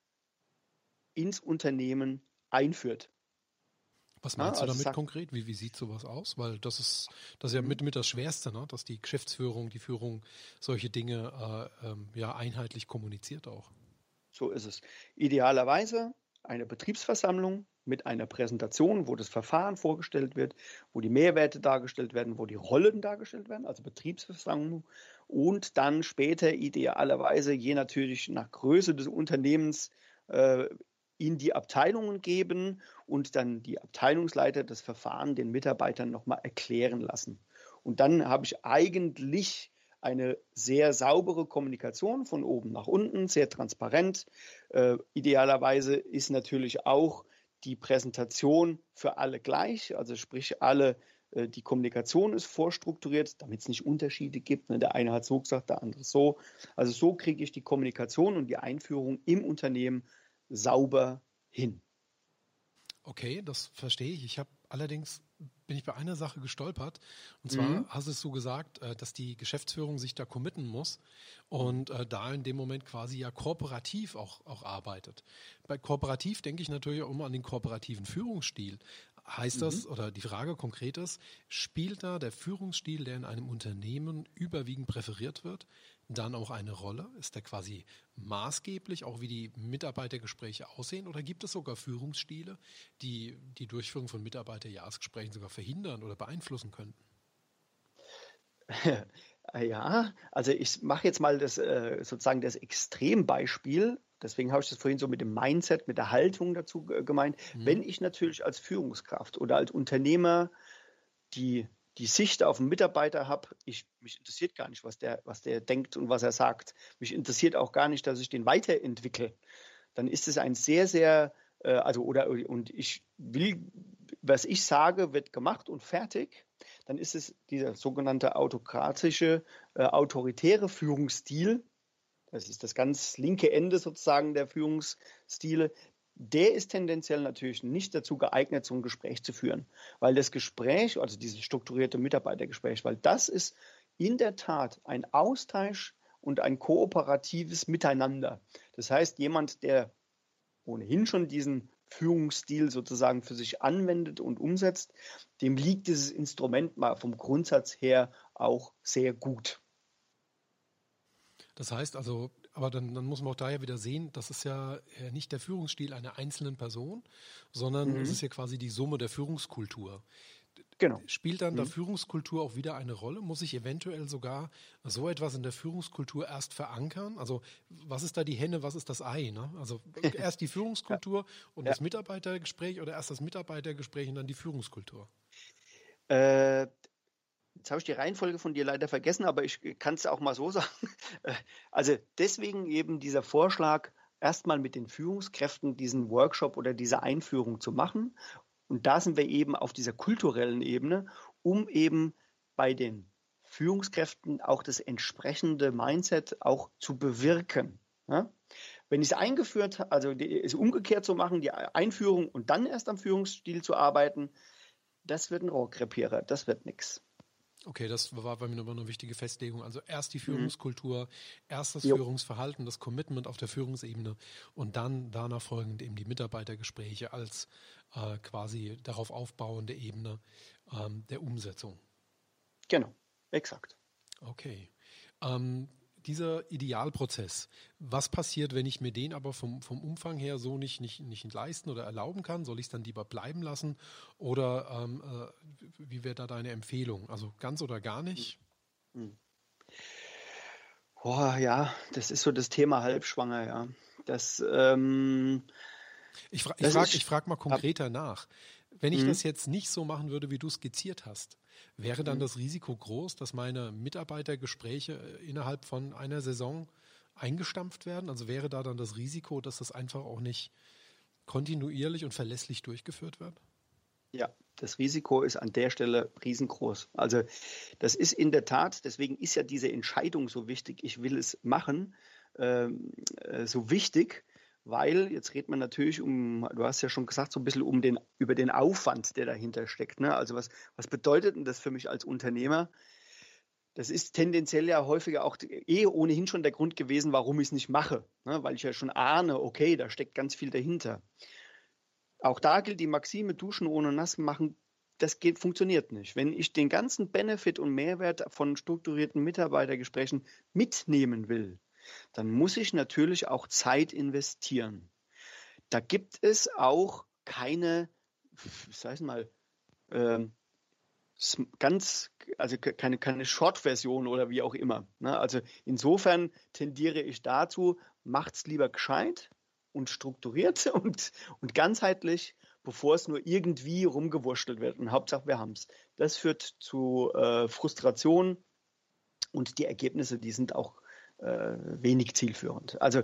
ins Unternehmen einführt. Was meinst ja, also du damit konkret? Wie, wie sieht sowas aus? Weil das ist, das ist ja mit, mit das Schwerste, ne? dass die Geschäftsführung, die Führung solche Dinge äh, ähm, ja einheitlich kommuniziert auch. So ist es. Idealerweise eine Betriebsversammlung mit einer Präsentation, wo das Verfahren vorgestellt wird, wo die Mehrwerte dargestellt werden, wo die Rollen dargestellt werden, also Betriebsversammlung und dann später idealerweise, je natürlich nach Größe des Unternehmens, äh, in die Abteilungen geben und dann die Abteilungsleiter das Verfahren den Mitarbeitern nochmal erklären lassen. Und dann habe ich eigentlich eine sehr saubere Kommunikation von oben nach unten, sehr transparent. Äh, idealerweise ist natürlich auch die Präsentation für alle gleich, also sprich alle die Kommunikation ist vorstrukturiert, damit es nicht Unterschiede gibt. Ne? Der eine hat so gesagt, der andere so. Also so kriege ich die Kommunikation und die Einführung im Unternehmen sauber hin. Okay, das verstehe ich. Ich habe allerdings bin ich bei einer Sache gestolpert. Und zwar mhm. hast es so gesagt, äh, dass die Geschäftsführung sich da committen muss und äh, da in dem Moment quasi ja kooperativ auch, auch arbeitet. Bei kooperativ denke ich natürlich auch immer an den kooperativen Führungsstil. Heißt das, mhm. oder die Frage konkret ist, spielt da der Führungsstil, der in einem Unternehmen überwiegend präferiert wird, dann auch eine Rolle? Ist der quasi maßgeblich, auch wie die Mitarbeitergespräche aussehen? Oder gibt es sogar Führungsstile, die die Durchführung von Mitarbeiterjahresgesprächen sogar verhindern oder beeinflussen könnten? Ja, also ich mache jetzt mal das äh, sozusagen das Extrembeispiel. Deswegen habe ich das vorhin so mit dem Mindset, mit der Haltung dazu gemeint. Mhm. Wenn ich natürlich als Führungskraft oder als Unternehmer die die Sicht auf einen Mitarbeiter habe, ich, mich interessiert gar nicht, was der, was der denkt und was er sagt. Mich interessiert auch gar nicht, dass ich den weiterentwickle. Dann ist es ein sehr, sehr, äh, also oder und ich will, was ich sage, wird gemacht und fertig. Dann ist es dieser sogenannte autokratische, äh, autoritäre Führungsstil. Das ist das ganz linke Ende sozusagen der Führungsstile der ist tendenziell natürlich nicht dazu geeignet, so ein Gespräch zu führen. Weil das Gespräch, also dieses strukturierte Mitarbeitergespräch, weil das ist in der Tat ein Austausch und ein kooperatives Miteinander. Das heißt, jemand, der ohnehin schon diesen Führungsstil sozusagen für sich anwendet und umsetzt, dem liegt dieses Instrument mal vom Grundsatz her auch sehr gut. Das heißt also, aber dann, dann muss man auch daher wieder sehen, das ist ja nicht der Führungsstil einer einzelnen Person, sondern mhm. es ist ja quasi die Summe der Führungskultur. Genau. Spielt dann mhm. der Führungskultur auch wieder eine Rolle? Muss ich eventuell sogar so etwas in der Führungskultur erst verankern? Also was ist da die Henne, was ist das Ei? Ne? Also erst die Führungskultur und ja. das Mitarbeitergespräch oder erst das Mitarbeitergespräch und dann die Führungskultur? Äh, Jetzt habe ich die Reihenfolge von dir leider vergessen, aber ich kann es auch mal so sagen. Also deswegen eben dieser Vorschlag, erstmal mit den Führungskräften diesen Workshop oder diese Einführung zu machen. Und da sind wir eben auf dieser kulturellen Ebene, um eben bei den Führungskräften auch das entsprechende Mindset auch zu bewirken. Ja? Wenn ich es eingeführt habe, also es umgekehrt zu machen, die Einführung und dann erst am Führungsstil zu arbeiten, das wird ein Rohrkrepierer, das wird nichts. Okay, das war bei mir nochmal eine wichtige Festlegung. Also erst die mhm. Führungskultur, mhm. erst das jo. Führungsverhalten, das Commitment auf der Führungsebene und dann danach folgend eben die Mitarbeitergespräche als äh, quasi darauf aufbauende Ebene ähm, der Umsetzung. Genau, exakt. Okay. Ähm, dieser Idealprozess, was passiert, wenn ich mir den aber vom, vom Umfang her so nicht, nicht, nicht leisten oder erlauben kann? Soll ich es dann lieber bleiben lassen? Oder ähm, äh, wie wäre da deine Empfehlung? Also ganz oder gar nicht? Hm. Boah, ja, das ist so das Thema Halbschwanger, ja. Das, ähm, ich, fra ich frage frag mal konkreter nach. Wenn ich mhm. das jetzt nicht so machen würde, wie du skizziert hast, wäre dann mhm. das Risiko groß, dass meine Mitarbeitergespräche äh, innerhalb von einer Saison eingestampft werden? Also wäre da dann das Risiko, dass das einfach auch nicht kontinuierlich und verlässlich durchgeführt wird? Ja, das Risiko ist an der Stelle riesengroß. Also das ist in der Tat, deswegen ist ja diese Entscheidung so wichtig, ich will es machen, ähm, äh, so wichtig, weil jetzt redet man natürlich um, du hast ja schon gesagt, so ein bisschen um den, über den Aufwand, der dahinter steckt. Ne? Also was, was bedeutet denn das für mich als Unternehmer? Das ist tendenziell ja häufiger auch eh ohnehin schon der Grund gewesen, warum ich es nicht mache, ne? weil ich ja schon ahne, okay, da steckt ganz viel dahinter. Auch da gilt die Maxime, duschen ohne nass machen, das geht, funktioniert nicht. Wenn ich den ganzen Benefit und Mehrwert von strukturierten Mitarbeitergesprächen mitnehmen will, dann muss ich natürlich auch Zeit investieren. Da gibt es auch keine, sag ich mal, ähm, ganz, also keine, keine Short-Version oder wie auch immer. Ne? Also insofern tendiere ich dazu, macht's lieber gescheit und strukturiert und, und ganzheitlich, bevor es nur irgendwie rumgewurschtelt wird. Und Hauptsache, wir haben es. Das führt zu äh, Frustration und die Ergebnisse, die sind auch äh, wenig zielführend. Also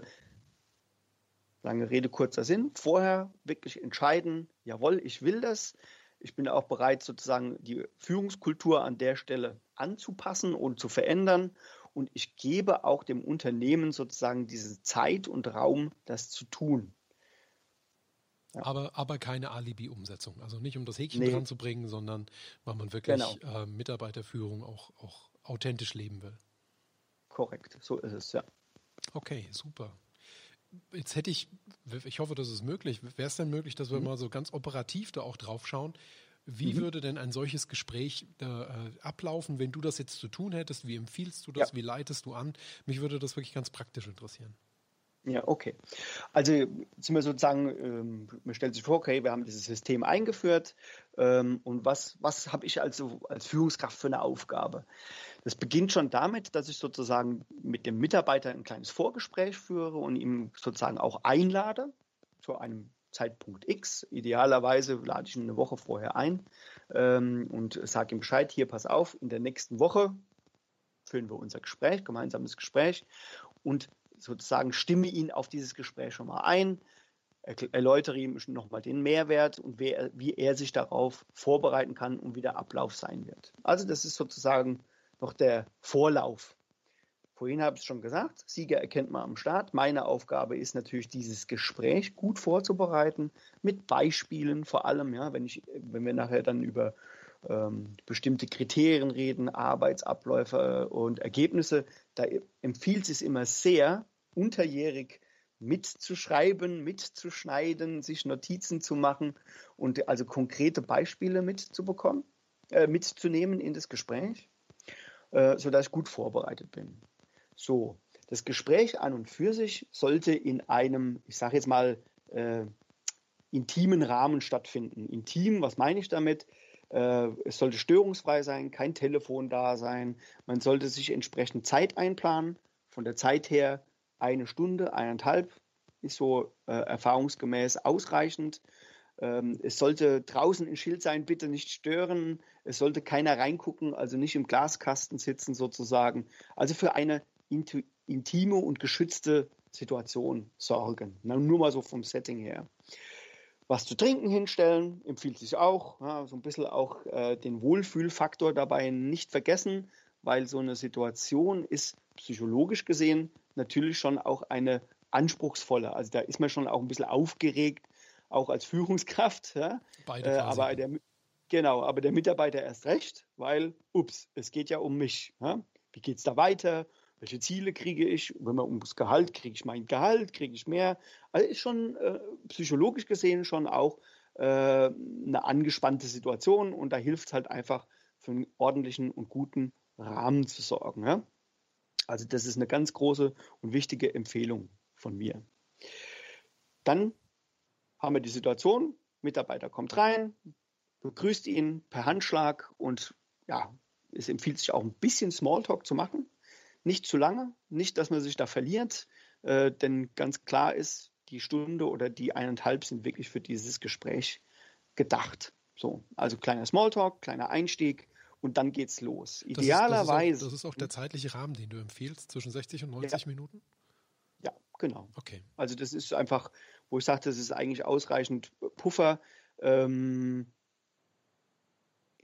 lange Rede, kurzer Sinn. Vorher wirklich entscheiden, jawohl, ich will das. Ich bin auch bereit, sozusagen die Führungskultur an der Stelle anzupassen und zu verändern. Und ich gebe auch dem Unternehmen sozusagen diese Zeit und Raum, das zu tun. Ja. Aber, aber keine Alibi-Umsetzung. Also nicht um das Häkchen nee. dran zu bringen, sondern weil man wirklich genau. äh, Mitarbeiterführung auch, auch authentisch leben will. Korrekt, so ist es, ja. Okay, super. Jetzt hätte ich, ich hoffe, das ist möglich. Wäre es denn möglich, dass wir mhm. mal so ganz operativ da auch drauf schauen? Wie mhm. würde denn ein solches Gespräch äh, ablaufen, wenn du das jetzt zu tun hättest? Wie empfiehlst du das? Ja. Wie leitest du an? Mich würde das wirklich ganz praktisch interessieren. Ja, okay. Also sind wir sozusagen, ähm, man stellt sich vor, okay, wir haben dieses System eingeführt ähm, und was, was habe ich also als Führungskraft für eine Aufgabe? Das beginnt schon damit, dass ich sozusagen mit dem Mitarbeiter ein kleines Vorgespräch führe und ihm sozusagen auch einlade zu einem Zeitpunkt X. Idealerweise lade ich ihn eine Woche vorher ein ähm, und sage ihm Bescheid, hier pass auf, in der nächsten Woche führen wir unser Gespräch, gemeinsames Gespräch und sozusagen stimme ihn auf dieses Gespräch schon mal ein, erläutere ihm nochmal den Mehrwert und wie wie er sich darauf vorbereiten kann und wie der Ablauf sein wird. Also das ist sozusagen noch der Vorlauf. Vorhin habe ich es schon gesagt, Sieger erkennt man am Start. Meine Aufgabe ist natürlich, dieses Gespräch gut vorzubereiten, mit Beispielen vor allem, ja, wenn, ich, wenn wir nachher dann über ähm, bestimmte Kriterien reden, Arbeitsabläufe und Ergebnisse, da empfiehlt es immer sehr, unterjährig mitzuschreiben, mitzuschneiden, sich Notizen zu machen und also konkrete Beispiele mitzubekommen, äh, mitzunehmen in das Gespräch. Äh, sodass ich gut vorbereitet bin. So, das Gespräch an und für sich sollte in einem, ich sage jetzt mal, äh, intimen Rahmen stattfinden. Intim, was meine ich damit? Äh, es sollte störungsfrei sein, kein Telefon da sein. Man sollte sich entsprechend Zeit einplanen. Von der Zeit her eine Stunde, eineinhalb ist so äh, erfahrungsgemäß ausreichend. Ähm, es sollte draußen ein Schild sein, bitte nicht stören. Es sollte keiner reingucken, also nicht im Glaskasten sitzen sozusagen. Also für eine intime und geschützte Situation sorgen. nur mal so vom Setting her. Was zu trinken hinstellen, empfiehlt sich auch. Ja, so ein bisschen auch äh, den Wohlfühlfaktor dabei nicht vergessen, weil so eine Situation ist psychologisch gesehen natürlich schon auch eine anspruchsvolle. Also da ist man schon auch ein bisschen aufgeregt, auch als Führungskraft. Ja? Beide äh, aber der, genau, aber der Mitarbeiter erst recht, weil, ups, es geht ja um mich. Ja? Wie geht es da weiter? Welche Ziele kriege ich? Wenn man ums Gehalt, kriege ich mein Gehalt, kriege ich mehr? Also ist schon äh, psychologisch gesehen schon auch äh, eine angespannte Situation und da hilft es halt einfach für einen ordentlichen und guten Rahmen zu sorgen. Ja? Also das ist eine ganz große und wichtige Empfehlung von mir. Dann haben wir die Situation, Mitarbeiter kommt rein, begrüßt ihn per Handschlag und ja, es empfiehlt sich auch ein bisschen Smalltalk zu machen. Nicht zu lange, nicht, dass man sich da verliert, äh, denn ganz klar ist, die Stunde oder die eineinhalb sind wirklich für dieses Gespräch gedacht. So, also kleiner Smalltalk, kleiner Einstieg und dann geht's los. Idealerweise. Das ist, das ist, auch, das ist auch der zeitliche Rahmen, den du empfiehlst, zwischen 60 und 90 ja. Minuten? Ja, genau. Okay. Also das ist einfach wo ich sage, das ist eigentlich ausreichend Puffer. Ähm,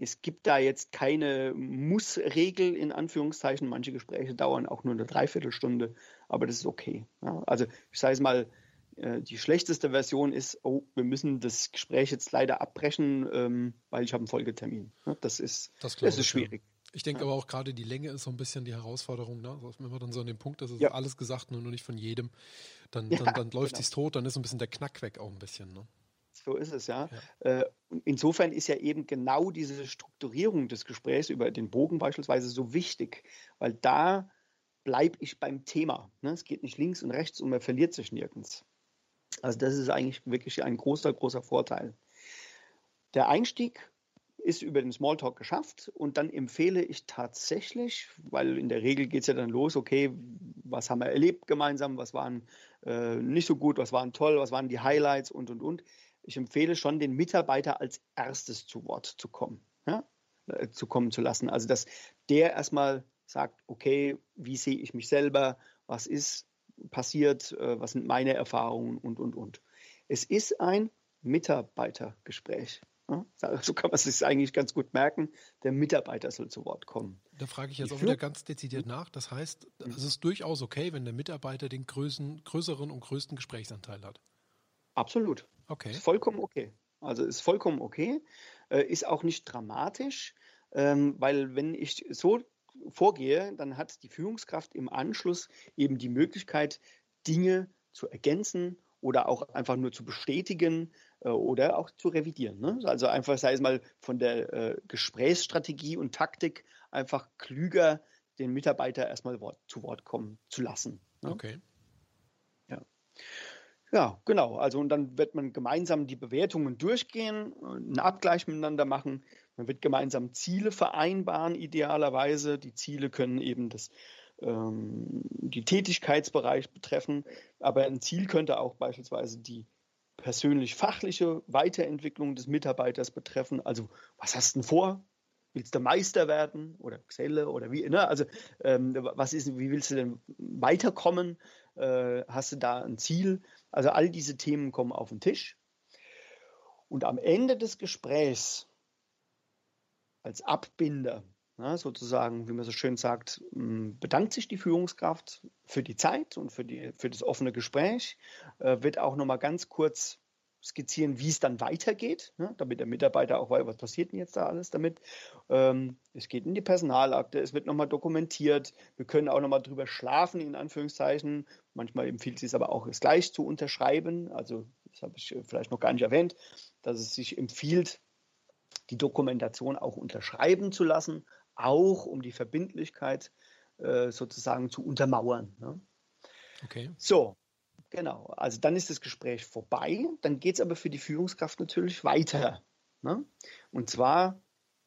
es gibt da jetzt keine Muss-Regel in Anführungszeichen. Manche Gespräche dauern auch nur eine Dreiviertelstunde, aber das ist okay. Ja, also ich sage es mal, äh, die schlechteste Version ist, oh, wir müssen das Gespräch jetzt leider abbrechen, ähm, weil ich habe einen Folgetermin. Ja, das ist, das, das ist schwierig. Ich denke ja. aber auch gerade die Länge ist so ein bisschen die Herausforderung. Ne? Also wenn man dann so an dem Punkt ist, ist ja. alles gesagt, nur nicht von jedem, dann, ja, dann, dann läuft genau. es tot, dann ist so ein bisschen der Knack weg auch ein bisschen. Ne? So ist es, ja. ja. Äh, insofern ist ja eben genau diese Strukturierung des Gesprächs über den Bogen beispielsweise so wichtig, weil da bleibe ich beim Thema. Ne? Es geht nicht links und rechts und man verliert sich nirgends. Also das ist eigentlich wirklich ein großer, großer Vorteil. Der Einstieg ist über den Smalltalk geschafft und dann empfehle ich tatsächlich, weil in der Regel geht es ja dann los, okay, was haben wir erlebt gemeinsam, was waren äh, nicht so gut, was waren toll, was waren die Highlights und und und. Ich empfehle schon, den Mitarbeiter als erstes zu Wort zu kommen, ja? äh, zu kommen zu lassen. Also dass der erstmal sagt, okay, wie sehe ich mich selber, was ist passiert, äh, was sind meine Erfahrungen und und und. Es ist ein Mitarbeitergespräch. So kann man es sich eigentlich ganz gut merken. Der Mitarbeiter soll zu Wort kommen. Da frage ich jetzt auch wieder ganz dezidiert nach. Das heißt, es ist durchaus okay, wenn der Mitarbeiter den größeren und größten Gesprächsanteil hat. Absolut. Okay. Ist vollkommen okay. Also ist vollkommen okay. Äh, ist auch nicht dramatisch, ähm, weil wenn ich so vorgehe, dann hat die Führungskraft im Anschluss eben die Möglichkeit, Dinge zu ergänzen oder auch einfach nur zu bestätigen äh, oder auch zu revidieren. Ne? Also einfach, sei es mal von der äh, Gesprächsstrategie und Taktik, einfach klüger den Mitarbeiter erstmal Wort, zu Wort kommen zu lassen. Ne? Okay. Ja. Ja, genau. Also und dann wird man gemeinsam die Bewertungen durchgehen, einen Abgleich miteinander machen. Man wird gemeinsam Ziele vereinbaren, idealerweise. Die Ziele können eben das ähm, die Tätigkeitsbereich betreffen. Aber ein Ziel könnte auch beispielsweise die persönlich-fachliche Weiterentwicklung des Mitarbeiters betreffen. Also, was hast du denn vor? Willst du Meister werden oder Xelle oder wie? Ne? Also, ähm, was ist, wie willst du denn weiterkommen? Äh, hast du da ein Ziel? Also, all diese Themen kommen auf den Tisch. Und am Ende des Gesprächs als Abbinder na, sozusagen, wie man so schön sagt, hm, bedankt sich die Führungskraft für die Zeit und für, die, für das offene Gespräch, äh, wird auch nochmal ganz kurz skizzieren, wie es dann weitergeht, ne, damit der Mitarbeiter auch weiß, was passiert denn jetzt da alles damit. Ähm, es geht in die Personalakte, es wird nochmal dokumentiert, wir können auch nochmal drüber schlafen, in Anführungszeichen. Manchmal empfiehlt es sich aber auch, es gleich zu unterschreiben. Also, das habe ich vielleicht noch gar nicht erwähnt, dass es sich empfiehlt, die Dokumentation auch unterschreiben zu lassen, auch um die Verbindlichkeit äh, sozusagen zu untermauern. Ne? Okay. So, genau. Also dann ist das Gespräch vorbei. Dann geht es aber für die Führungskraft natürlich weiter. Ne? Und zwar,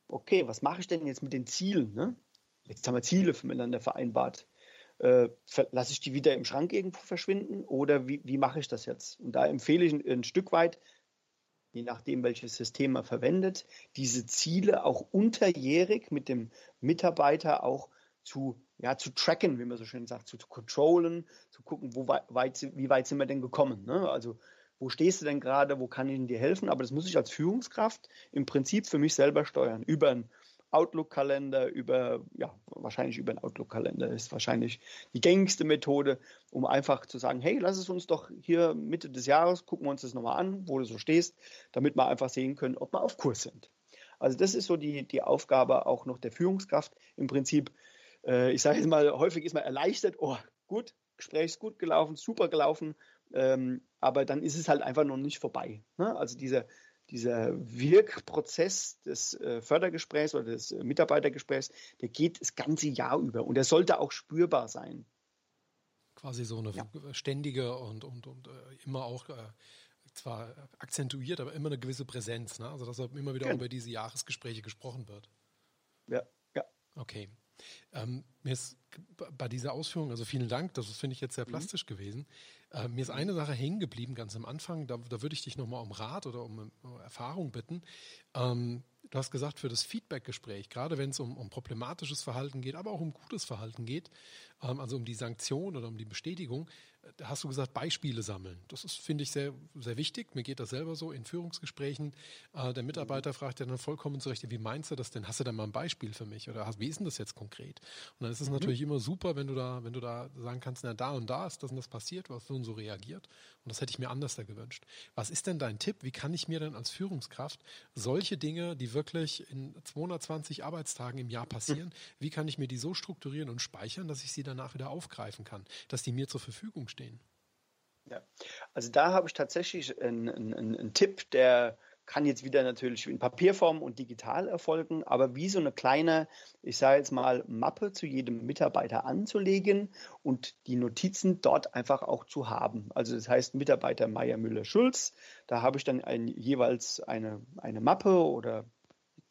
okay, was mache ich denn jetzt mit den Zielen? Ne? Jetzt haben wir Ziele miteinander vereinbart. Äh, lasse ich die wieder im Schrank irgendwo verschwinden oder wie, wie mache ich das jetzt? Und da empfehle ich ein, ein Stück weit, je nachdem, welches System man verwendet, diese Ziele auch unterjährig mit dem Mitarbeiter auch zu, ja, zu tracken, wie man so schön sagt, zu, zu controllen, zu gucken, wo weit, wie weit sind wir denn gekommen. Ne? Also wo stehst du denn gerade, wo kann ich dir helfen? Aber das muss ich als Führungskraft im Prinzip für mich selber steuern, über ein Outlook-Kalender, über, ja, wahrscheinlich über einen Outlook-Kalender ist wahrscheinlich die gängigste Methode, um einfach zu sagen, hey, lass es uns doch hier Mitte des Jahres, gucken wir uns das nochmal an, wo du so stehst, damit wir einfach sehen können, ob wir auf Kurs sind. Also das ist so die, die Aufgabe auch noch der Führungskraft. Im Prinzip, ich sage jetzt mal, häufig ist man erleichtert, oh, gut, Gespräch ist gut gelaufen, super gelaufen, ähm, aber dann ist es halt einfach noch nicht vorbei. Ne? Also dieser, dieser Wirkprozess des äh, Fördergesprächs oder des äh, Mitarbeitergesprächs, der geht das ganze Jahr über und der sollte auch spürbar sein. Quasi so eine ja. ständige und, und, und äh, immer auch äh, zwar akzentuiert, aber immer eine gewisse Präsenz. Ne? Also dass immer wieder ja. über diese Jahresgespräche gesprochen wird. Ja, ja. Okay. Ähm, mir ist bei dieser Ausführung, also vielen Dank, das finde ich jetzt sehr mhm. plastisch mhm. gewesen. Äh, mir ist eine Sache hängen geblieben ganz am Anfang, da, da würde ich dich nochmal um Rat oder um, um Erfahrung bitten. Ähm, du hast gesagt, für das Feedback-Gespräch, gerade wenn es um, um problematisches Verhalten geht, aber auch um gutes Verhalten geht, ähm, also um die Sanktion oder um die Bestätigung, da hast du gesagt, Beispiele sammeln. Das ist, finde ich, sehr, sehr wichtig. Mir geht das selber so in Führungsgesprächen. Äh, der Mitarbeiter fragt ja dann vollkommen zurecht, wie meinst du das denn? Hast du da mal ein Beispiel für mich? Oder wie ist denn das jetzt konkret? Und dann ist es mhm. natürlich immer super, wenn du da, wenn du da sagen kannst, na, da und da ist das und das passiert, was so und so reagiert. Und das hätte ich mir anders da gewünscht. Was ist denn dein Tipp? Wie kann ich mir denn als Führungskraft solche Dinge, die wirklich in 220 Arbeitstagen im Jahr passieren, mhm. wie kann ich mir die so strukturieren und speichern, dass ich sie danach wieder aufgreifen kann, dass die mir zur Verfügung stehen? Ja, also da habe ich tatsächlich einen, einen, einen Tipp, der kann jetzt wieder natürlich in Papierform und digital erfolgen, aber wie so eine kleine, ich sage jetzt mal, Mappe zu jedem Mitarbeiter anzulegen und die Notizen dort einfach auch zu haben. Also das heißt Mitarbeiter Meier Müller Schulz, da habe ich dann ein, jeweils eine, eine Mappe oder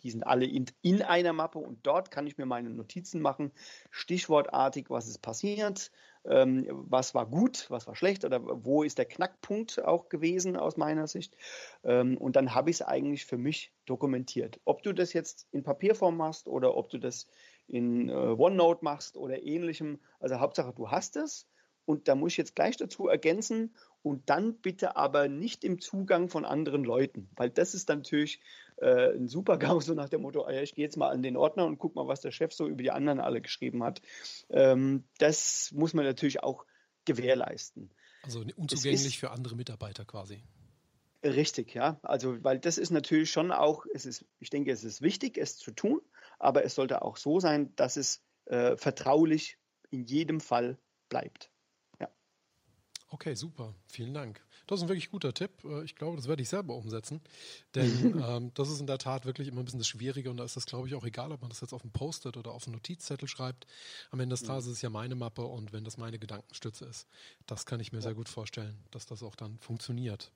die sind alle in, in einer Mappe und dort kann ich mir meine Notizen machen, stichwortartig, was ist passiert, ähm, was war gut, was war schlecht oder wo ist der Knackpunkt auch gewesen aus meiner Sicht. Ähm, und dann habe ich es eigentlich für mich dokumentiert. Ob du das jetzt in Papierform machst oder ob du das in äh, OneNote machst oder ähnlichem, also Hauptsache du hast es. Und da muss ich jetzt gleich dazu ergänzen und dann bitte aber nicht im Zugang von anderen Leuten, weil das ist natürlich äh, ein super GAU, so nach dem Motto, ah ich gehe jetzt mal an den Ordner und guck mal, was der Chef so über die anderen alle geschrieben hat. Ähm, das muss man natürlich auch gewährleisten. Also unzugänglich ist, für andere Mitarbeiter quasi. Richtig, ja. Also, weil das ist natürlich schon auch, es ist, ich denke, es ist wichtig, es zu tun, aber es sollte auch so sein, dass es äh, vertraulich in jedem Fall bleibt. Okay, super. Vielen Dank. Das ist ein wirklich guter Tipp. Äh, ich glaube, das werde ich selber umsetzen. Denn ähm, das ist in der Tat wirklich immer ein bisschen das Schwierige und da ist das, glaube ich, auch egal, ob man das jetzt auf dem Post-it oder auf einen Notizzettel schreibt. Am Ende des Tages ist es ja meine Mappe und wenn das meine Gedankenstütze ist, das kann ich mir ja. sehr gut vorstellen, dass das auch dann funktioniert.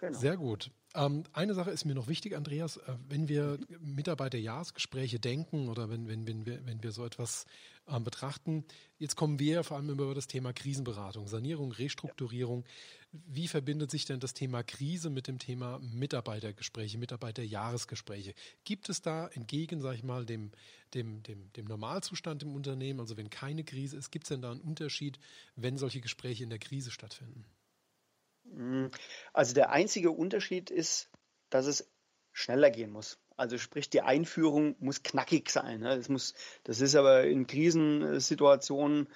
Genau. Sehr gut. Ähm, eine Sache ist mir noch wichtig, Andreas, äh, wenn wir Mitarbeiterjahresgespräche denken oder wenn, wenn, wenn, wir, wenn wir so etwas ähm, betrachten, jetzt kommen wir vor allem über das Thema Krisenberatung, Sanierung, Restrukturierung. Ja. Wie verbindet sich denn das Thema Krise mit dem Thema Mitarbeitergespräche, Mitarbeiterjahresgespräche? Gibt es da entgegen, sage ich mal, dem, dem, dem, dem Normalzustand im Unternehmen, also wenn keine Krise ist, gibt es denn da einen Unterschied, wenn solche Gespräche in der Krise stattfinden? Also der einzige Unterschied ist, dass es schneller gehen muss. Also sprich, die Einführung muss knackig sein. Ne? Das, muss, das ist aber in Krisensituationen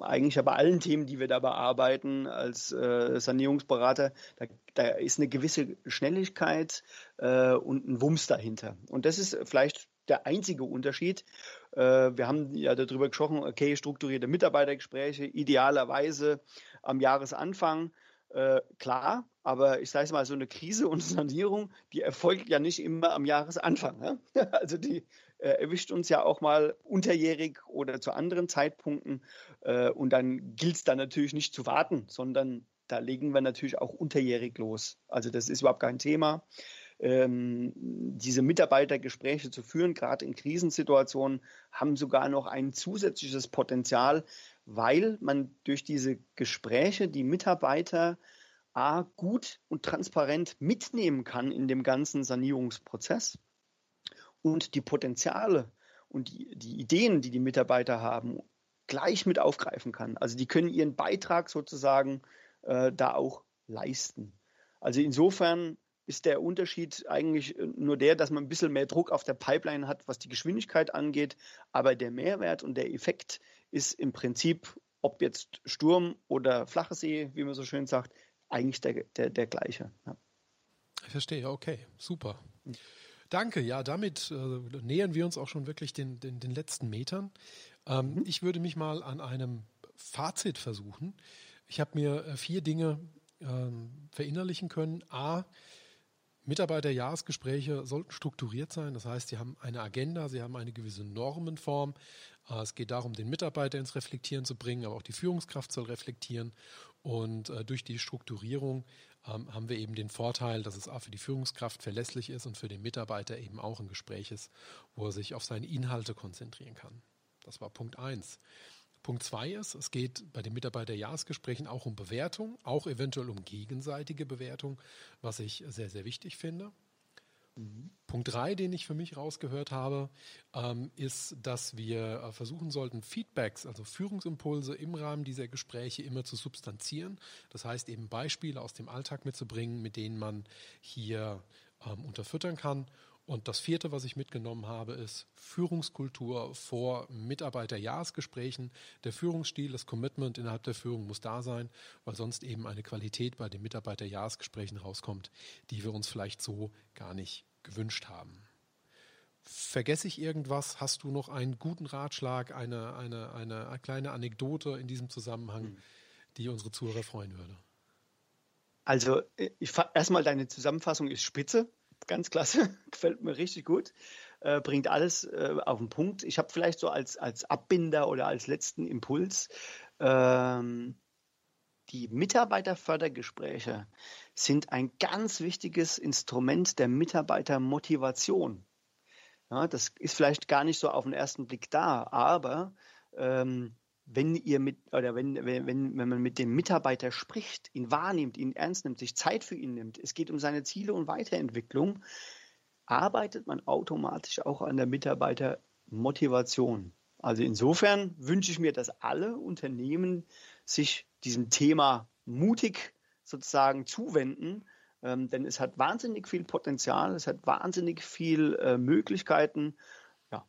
eigentlich bei allen Themen, die wir da bearbeiten als äh, Sanierungsberater, da, da, ist eine gewisse Schnelligkeit äh, und ein Wumms dahinter. Und das ist vielleicht der einzige Unterschied. Äh, wir haben ja darüber gesprochen, okay, strukturierte Mitarbeitergespräche, idealerweise am Jahresanfang äh, klar, aber ich sage es mal, so eine Krise und Sanierung, die erfolgt ja nicht immer am Jahresanfang. Ne? Also die äh, erwischt uns ja auch mal unterjährig oder zu anderen Zeitpunkten. Äh, und dann gilt es dann natürlich nicht zu warten, sondern da legen wir natürlich auch unterjährig los. Also das ist überhaupt kein Thema. Ähm, diese Mitarbeitergespräche zu führen, gerade in Krisensituationen, haben sogar noch ein zusätzliches Potenzial, weil man durch diese Gespräche die Mitarbeiter A, gut und transparent mitnehmen kann in dem ganzen Sanierungsprozess und die Potenziale und die, die Ideen, die die Mitarbeiter haben, gleich mit aufgreifen kann. Also die können ihren Beitrag sozusagen äh, da auch leisten. Also insofern ist der Unterschied eigentlich nur der, dass man ein bisschen mehr Druck auf der Pipeline hat, was die Geschwindigkeit angeht. Aber der Mehrwert und der Effekt ist im Prinzip, ob jetzt Sturm oder flache See, wie man so schön sagt, eigentlich der, der, der gleiche. Ja. Ich verstehe, okay, super. Danke, ja, damit äh, nähern wir uns auch schon wirklich den, den, den letzten Metern. Ähm, mhm. Ich würde mich mal an einem Fazit versuchen. Ich habe mir äh, vier Dinge ähm, verinnerlichen können. A, Mitarbeiterjahresgespräche sollten strukturiert sein. Das heißt, sie haben eine Agenda, sie haben eine gewisse Normenform. Äh, es geht darum, den Mitarbeiter ins Reflektieren zu bringen, aber auch die Führungskraft soll reflektieren. Und äh, durch die Strukturierung ähm, haben wir eben den Vorteil, dass es auch für die Führungskraft verlässlich ist und für den Mitarbeiter eben auch ein Gespräch ist, wo er sich auf seine Inhalte konzentrieren kann. Das war Punkt eins. Punkt zwei ist, es geht bei den Mitarbeiterjahresgesprächen auch um Bewertung, auch eventuell um gegenseitige Bewertung, was ich sehr, sehr wichtig finde. Mhm. Punkt drei, den ich für mich rausgehört habe, ähm, ist, dass wir äh, versuchen sollten, Feedbacks, also Führungsimpulse im Rahmen dieser Gespräche immer zu substanzieren. Das heißt eben Beispiele aus dem Alltag mitzubringen, mit denen man hier ähm, unterfüttern kann und das vierte, was ich mitgenommen habe, ist Führungskultur vor Mitarbeiterjahresgesprächen. Der Führungsstil, das Commitment innerhalb der Führung muss da sein, weil sonst eben eine Qualität bei den Mitarbeiterjahresgesprächen rauskommt, die wir uns vielleicht so gar nicht gewünscht haben. Vergesse ich irgendwas? Hast du noch einen guten Ratschlag, eine, eine, eine kleine Anekdote in diesem Zusammenhang, hm. die unsere Zuhörer freuen würde? Also, äh, erstmal deine Zusammenfassung ist spitze ganz klasse, gefällt mir richtig gut, äh, bringt alles äh, auf den Punkt. Ich habe vielleicht so als, als Abbinder oder als letzten Impuls, ähm, die Mitarbeiterfördergespräche sind ein ganz wichtiges Instrument der Mitarbeitermotivation. Ja, das ist vielleicht gar nicht so auf den ersten Blick da, aber ähm, wenn ihr mit oder wenn, wenn, wenn man mit dem Mitarbeiter spricht, ihn wahrnimmt, ihn ernst nimmt, sich Zeit für ihn nimmt, es geht um seine Ziele und Weiterentwicklung, arbeitet man automatisch auch an der Mitarbeitermotivation. Also insofern wünsche ich mir, dass alle Unternehmen sich diesem Thema mutig sozusagen zuwenden, ähm, denn es hat wahnsinnig viel Potenzial, es hat wahnsinnig viel äh, Möglichkeiten. Ja,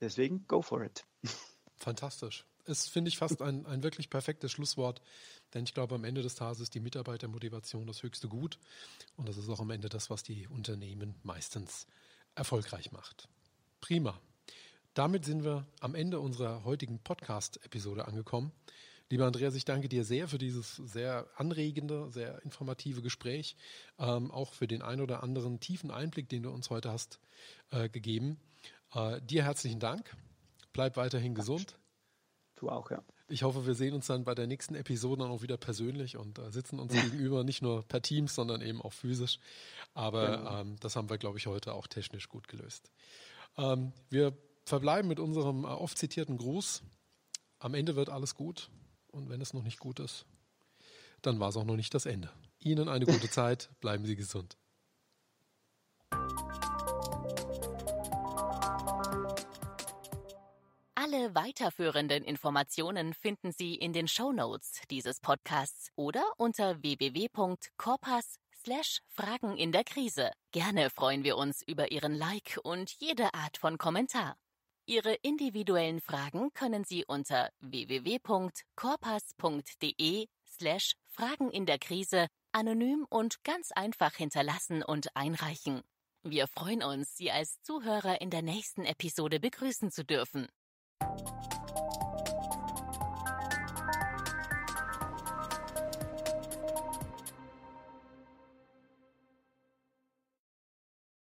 deswegen go for it. Fantastisch. ist, finde ich, fast ein, ein wirklich perfektes Schlusswort. Denn ich glaube, am Ende des Tages ist die Mitarbeitermotivation das höchste Gut. Und das ist auch am Ende das, was die Unternehmen meistens erfolgreich macht. Prima. Damit sind wir am Ende unserer heutigen Podcast-Episode angekommen. Lieber Andreas, ich danke dir sehr für dieses sehr anregende, sehr informative Gespräch, ähm, auch für den ein oder anderen tiefen Einblick, den du uns heute hast äh, gegeben. Äh, dir herzlichen Dank. Bleib weiterhin gesund. Du auch, ja. Ich hoffe, wir sehen uns dann bei der nächsten Episode dann auch wieder persönlich und äh, sitzen uns gegenüber, nicht nur per Teams, sondern eben auch physisch. Aber genau. ähm, das haben wir, glaube ich, heute auch technisch gut gelöst. Ähm, wir verbleiben mit unserem äh, oft zitierten Gruß. Am Ende wird alles gut. Und wenn es noch nicht gut ist, dann war es auch noch nicht das Ende. Ihnen eine gute Zeit, bleiben Sie gesund. Alle weiterführenden Informationen finden Sie in den Show Notes dieses Podcasts oder unter www.corpas Fragen in der Krise. Gerne freuen wir uns über Ihren Like und jede Art von Kommentar. Ihre individuellen Fragen können Sie unter www.corpas.de slash Fragen in der Krise anonym und ganz einfach hinterlassen und einreichen. Wir freuen uns, Sie als Zuhörer in der nächsten Episode begrüßen zu dürfen. Thank you.